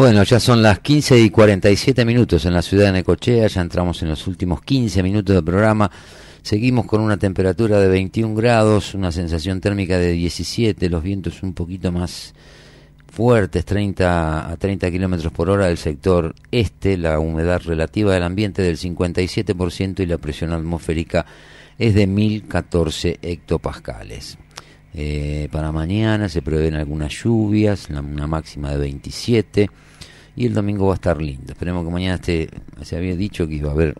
Bueno, ya son las 15 y 47 minutos en la ciudad de Necochea, ya entramos en los últimos 15 minutos del programa. Seguimos con una temperatura de 21 grados, una sensación térmica de 17, los vientos un poquito más fuertes, 30 a 30 kilómetros por hora del sector este, la humedad relativa del ambiente del 57% y la presión atmosférica es de 1014 hectopascales. Eh, para mañana se prevén algunas lluvias, una máxima de 27 y el domingo va a estar lindo. Esperemos que mañana esté, se había dicho que iba a haber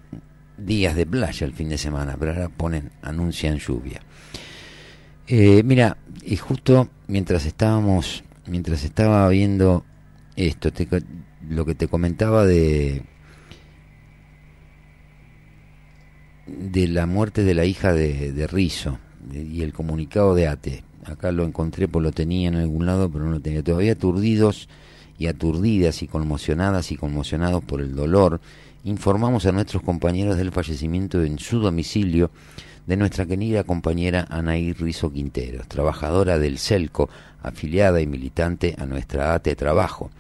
días de playa el fin de semana, pero ahora ponen, anuncian lluvia. Eh, mira, y justo mientras estábamos, mientras estaba viendo esto, te lo que te comentaba de de la muerte de la hija de, de Rizo de- y el comunicado de ATE. Acá lo encontré, pues lo tenía en algún lado, pero no lo tenía. Todavía aturdidos y aturdidas y conmocionadas y conmocionados por el dolor, informamos a nuestros compañeros del fallecimiento en su domicilio de nuestra querida compañera Anaí Rizo Quinteros, trabajadora del CELCO, afiliada y militante a nuestra ATE Trabajo.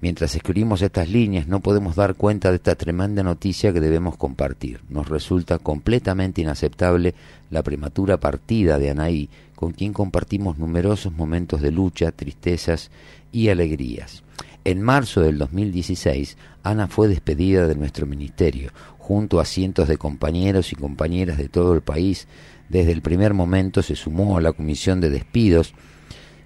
Mientras escribimos estas líneas no podemos dar cuenta de esta tremenda noticia que debemos compartir. Nos resulta completamente inaceptable la prematura partida de Anaí, con quien compartimos numerosos momentos de lucha, tristezas y alegrías. En marzo del 2016, Ana fue despedida de nuestro ministerio, junto a cientos de compañeros y compañeras de todo el país. Desde el primer momento se sumó a la comisión de despidos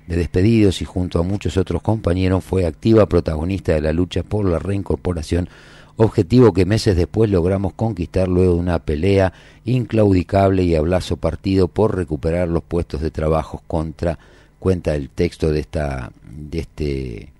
de despedidos y junto a muchos otros compañeros fue activa protagonista de la lucha por la reincorporación, objetivo que meses después logramos conquistar luego de una pelea inclaudicable y abrazo partido por recuperar los puestos de trabajo contra cuenta el texto de esta de este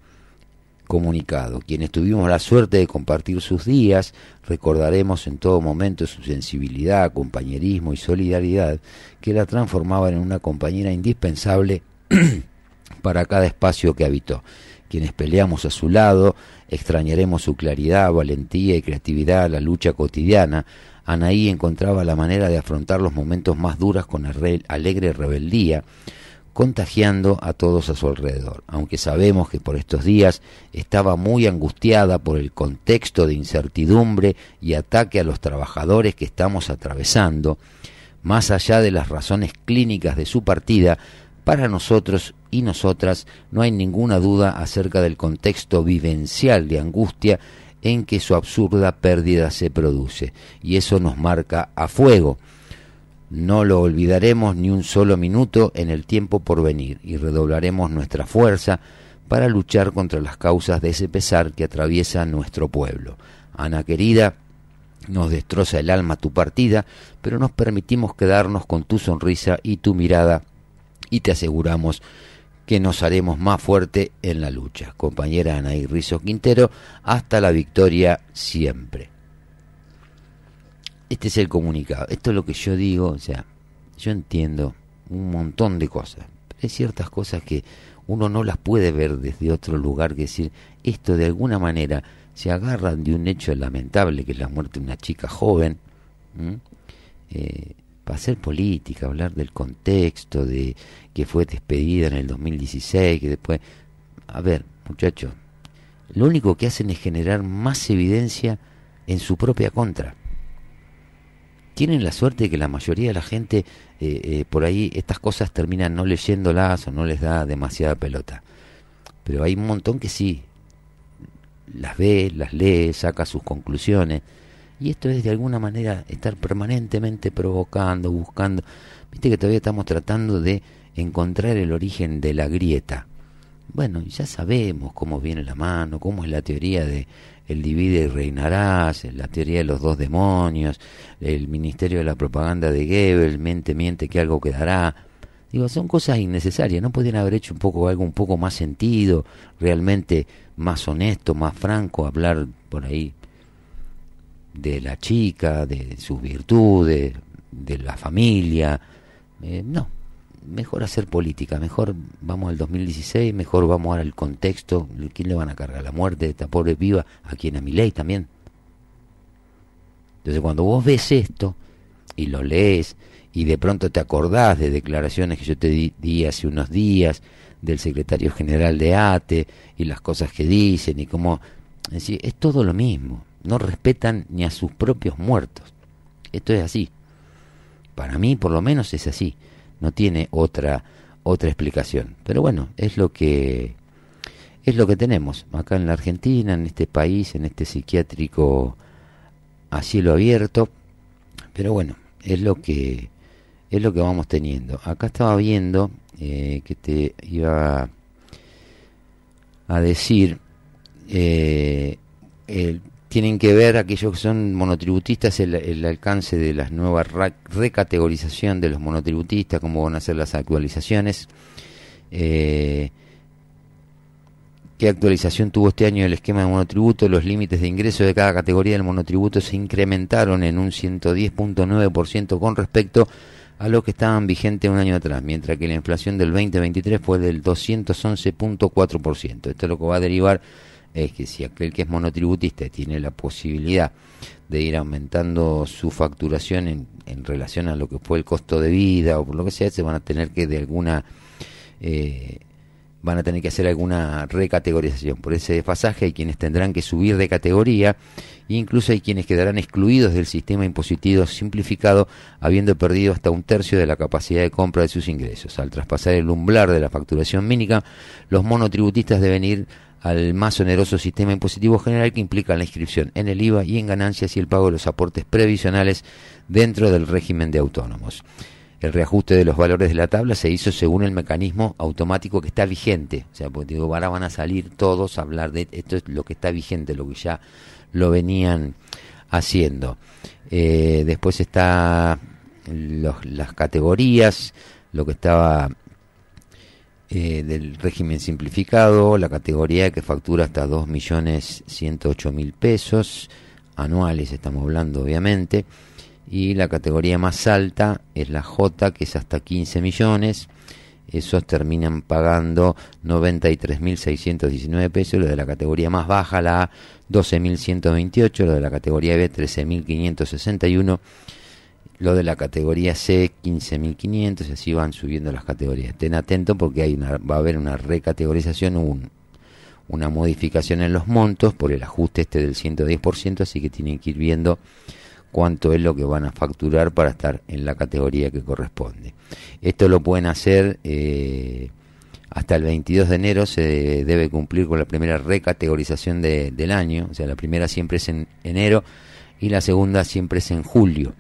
comunicado. Quienes tuvimos la suerte de compartir sus días, recordaremos en todo momento su sensibilidad, compañerismo y solidaridad que la transformaban en una compañera indispensable para cada espacio que habitó. Quienes peleamos a su lado extrañaremos su claridad, valentía y creatividad, la lucha cotidiana. Anaí encontraba la manera de afrontar los momentos más duros con alegre rebeldía, contagiando a todos a su alrededor. Aunque sabemos que por estos días estaba muy angustiada por el contexto de incertidumbre y ataque a los trabajadores que estamos atravesando, más allá de las razones clínicas de su partida, para nosotros y nosotras no hay ninguna duda acerca del contexto vivencial de angustia en que su absurda pérdida se produce, y eso nos marca a fuego. No lo olvidaremos ni un solo minuto en el tiempo por venir y redoblaremos nuestra fuerza para luchar contra las causas de ese pesar que atraviesa nuestro pueblo. Ana querida, nos destroza el alma tu partida, pero nos permitimos quedarnos con tu sonrisa y tu mirada y te aseguramos que nos haremos más fuerte en la lucha. Compañera Anaí Rizo Quintero, hasta la victoria siempre. Este es el comunicado. Esto es lo que yo digo, o sea, yo entiendo un montón de cosas. Pero hay ciertas cosas que uno no las puede ver desde otro lugar que decir, esto de alguna manera se agarran de un hecho lamentable que es la muerte de una chica joven, hacer política, hablar del contexto, de que fue despedida en el 2016, que después... A ver, muchachos, lo único que hacen es generar más evidencia en su propia contra. Tienen la suerte de que la mayoría de la gente eh, eh, por ahí estas cosas terminan no leyéndolas o no les da demasiada pelota. Pero hay un montón que sí, las ve, las lee, saca sus conclusiones. Y esto es de alguna manera estar permanentemente provocando, buscando. Viste que todavía estamos tratando de encontrar el origen de la grieta. Bueno, ya sabemos cómo viene la mano, cómo es la teoría de el divide y reinarás, la teoría de los dos demonios, el ministerio de la propaganda de Goebbels, mente, miente que algo quedará. Digo, son cosas innecesarias, no podían haber hecho un poco algo un poco más sentido, realmente más honesto, más franco, hablar por ahí de la chica, de sus virtudes, de la familia. Eh, no, mejor hacer política, mejor vamos al 2016, mejor vamos al contexto, ¿quién le van a cargar? La muerte de esta pobre viva, a quien a mi ley también. Entonces cuando vos ves esto y lo lees y de pronto te acordás de declaraciones que yo te di, hace unos días del secretario general de ATE y las cosas que dicen y cómo... Es todo lo mismo, no respetan ni a sus propios muertos. Esto es así. Para mí por lo menos es así no tiene otra otra explicación pero bueno es lo que es lo que tenemos acá en la Argentina en este país en este psiquiátrico a cielo abierto pero bueno es lo que es lo que vamos teniendo acá estaba viendo eh, que te iba a decir eh, el tienen que ver aquellos que son monotributistas el, alcance de las nuevas recategorización de los monotributistas, cómo van a ser las actualizaciones. Eh, ¿Qué actualización tuvo este año el esquema de monotributo? Los límites de ingreso de cada categoría del monotributo se incrementaron en un 110.9% con respecto a lo que estaban vigentes un año atrás, mientras que la inflación del 2023 fue del 211.4%. Esto es lo que va a derivar es que si aquel que es monotributista tiene la posibilidad de ir aumentando su facturación en, en relación a lo que fue el costo de vida o por lo que sea, se van a tener que de alguna eh, van a tener que hacer alguna recategorización. Por ese desfasaje hay quienes tendrán que subir de categoría e incluso hay quienes quedarán excluidos del sistema impositivo simplificado habiendo perdido hasta un tercio de la capacidad de compra de sus ingresos. Al traspasar el umbral de la facturación mínima, los monotributistas deben ir al más oneroso sistema impositivo general que implica la inscripción en el IVA y en ganancias y el pago de los aportes previsionales dentro del régimen de autónomos. El reajuste de los valores de la tabla se hizo según el mecanismo automático que está vigente. O sea, pues digo, ahora van a salir todos a hablar de esto es lo que está vigente, lo que ya lo venían haciendo. Eh, después está las categorías, lo que estaba eh, del régimen simplificado, la categoría que factura hasta 2.108.000 pesos anuales, estamos hablando obviamente, y la categoría más alta es la J, que es hasta 15 millones, esos terminan pagando 93.619 pesos, lo de la categoría más baja, la A, 12.128, lo de la categoría B, 13.561, lo de la categoría C, 15.500, y así van subiendo las categorías. Estén atentos porque hay una, va a haber una recategorización, un, una modificación en los montos por el ajuste este del 110%, así que tienen que ir viendo cuánto es lo que van a facturar para estar en la categoría que corresponde. Esto lo pueden hacer eh, hasta el 22 de enero, se debe cumplir con la primera recategorización de- del año, o sea, la primera siempre es en enero y la segunda siempre es en julio.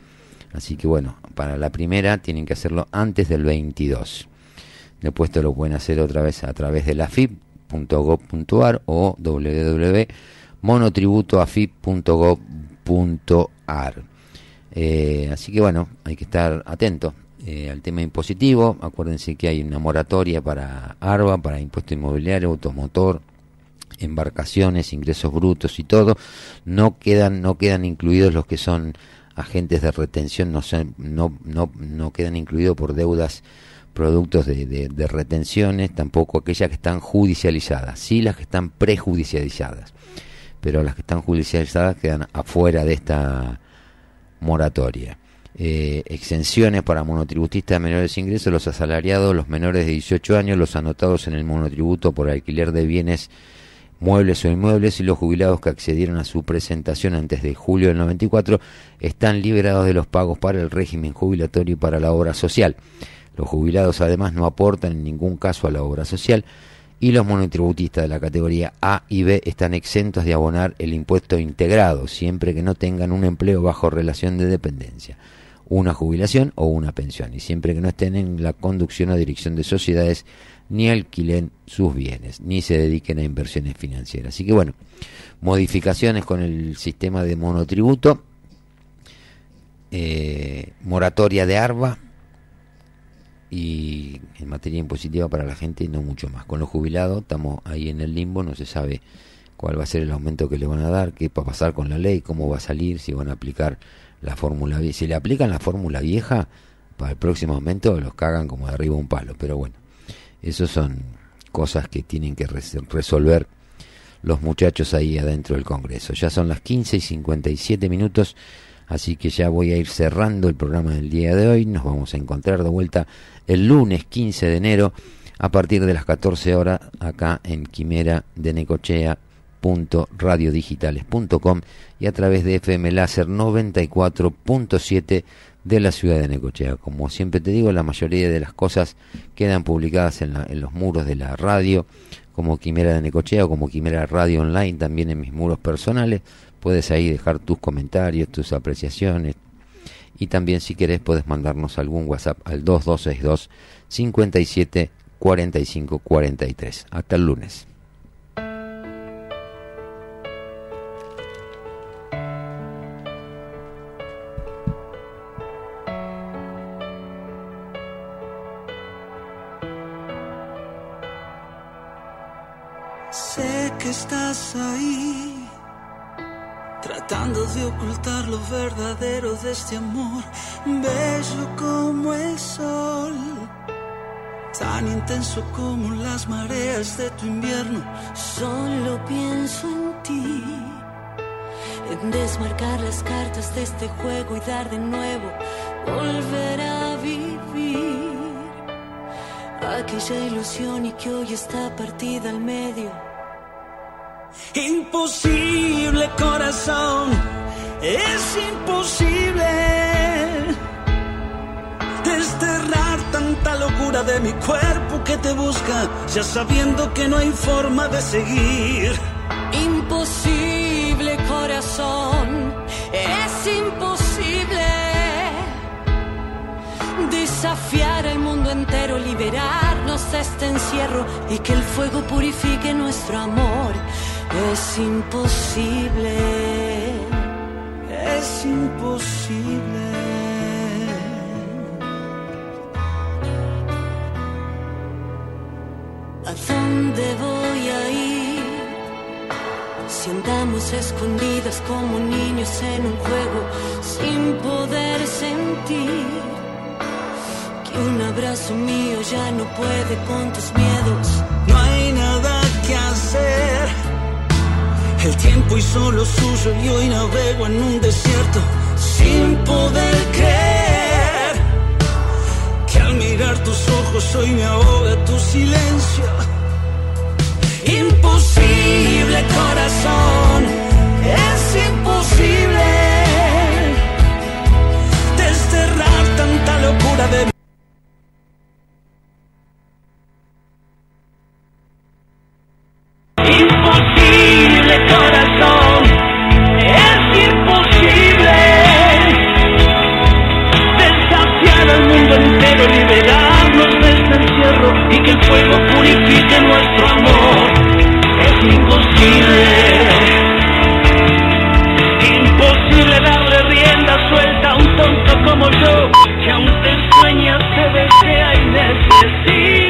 Así que bueno, para la primera tienen que hacerlo antes del 22. Después esto lo pueden hacer otra vez a través de la o www.monotributoafip.gov.ar. Eh, así que bueno, hay que estar atento eh, al tema impositivo. Acuérdense que hay una moratoria para ARBA, para impuesto inmobiliario, automotor, embarcaciones, ingresos brutos y todo. No quedan, no quedan incluidos los que son agentes de retención, no, son- no, no, no quedan incluidos por deudas productos de, de- de retenciones, tampoco aquellas que están judicializadas, sí las que están prejudicializadas, pero las que están judicializadas quedan afuera de esta moratoria. Eh, exenciones para monotributistas de menores ingresos, los asalariados, los menores de 18 años, los anotados en el monotributo por alquiler de bienes muebles o inmuebles y los jubilados que accedieron a su presentación antes de julio del 94 están liberados de los pagos para el régimen jubilatorio y para la obra social. Los jubilados además no aportan en ningún caso a la obra social y los monotributistas de la categoría A y B están exentos de abonar el impuesto integrado siempre que no tengan un empleo bajo relación de dependencia, una jubilación o una pensión y siempre que no estén en la conducción o dirección de sociedades ni alquilen sus bienes, ni se dediquen a inversiones financieras. Así que bueno, modificaciones con el sistema de monotributo, eh, moratoria de ARBA y en materia impositiva para la gente no mucho más. Con los jubilados estamos ahí en el limbo, no se sabe cuál va a ser el aumento que le van a dar, qué va a pasar con la ley, cómo va a salir, si van a aplicar la fórmula vieja. Si le aplican la fórmula vieja, para el próximo aumento los cagan como de arriba un palo. Pero bueno, esas son cosas que tienen que res- resolver los muchachos ahí adentro del Congreso. Ya son las 15 y 57 minutos, así que ya voy a ir cerrando el programa del día de hoy. Nos vamos a encontrar de vuelta el lunes 15 de enero a partir de las 14 horas acá en Quimera de Necochea radiodigitales.com y a través de FM Láser 94.7 de la ciudad de Necochea. Como siempre te digo, la mayoría de las cosas quedan publicadas en, la- en los muros de la radio, como Quimera de Necochea o como Quimera Radio Online, también en mis muros personales. Puedes ahí dejar tus comentarios, tus apreciaciones. Y también si querés puedes mandarnos algún WhatsApp al 2262 57 45 43. Hasta el lunes. Sé que estás ahí, tratando de ocultar lo verdadero de este amor, bello como el sol, tan intenso como las mareas de tu invierno. Solo pienso en ti, en desmarcar las cartas de este juego y dar de nuevo, volver a vivir aquella ilusión y que hoy está partida al medio. Imposible corazón, es imposible desterrar tanta locura de mi cuerpo que te busca, ya sabiendo que no hay forma de seguir. Imposible corazón, es desafiar al mundo entero, liberarnos de este encierro y que el fuego purifique nuestro amor. Es imposible, Es imposible. ¿A dónde voy a ir? Si andamos escondidas como niños en un juego sin poder sentir Y un abrazo mío ya no puede con tus miedos. No hay nada que hacer. El tiempo hizo lo suyo y hoy navego en un desierto sin poder creer que al mirar tus ojos hoy me ahoga tu silencio. Imposible corazón, es imposible desterrar tanta locura de y que el fuego purifique nuestro amor. Es imposible, imposible darle rienda suelta a un tonto como yo, que aún te sueña, se desea y necesita.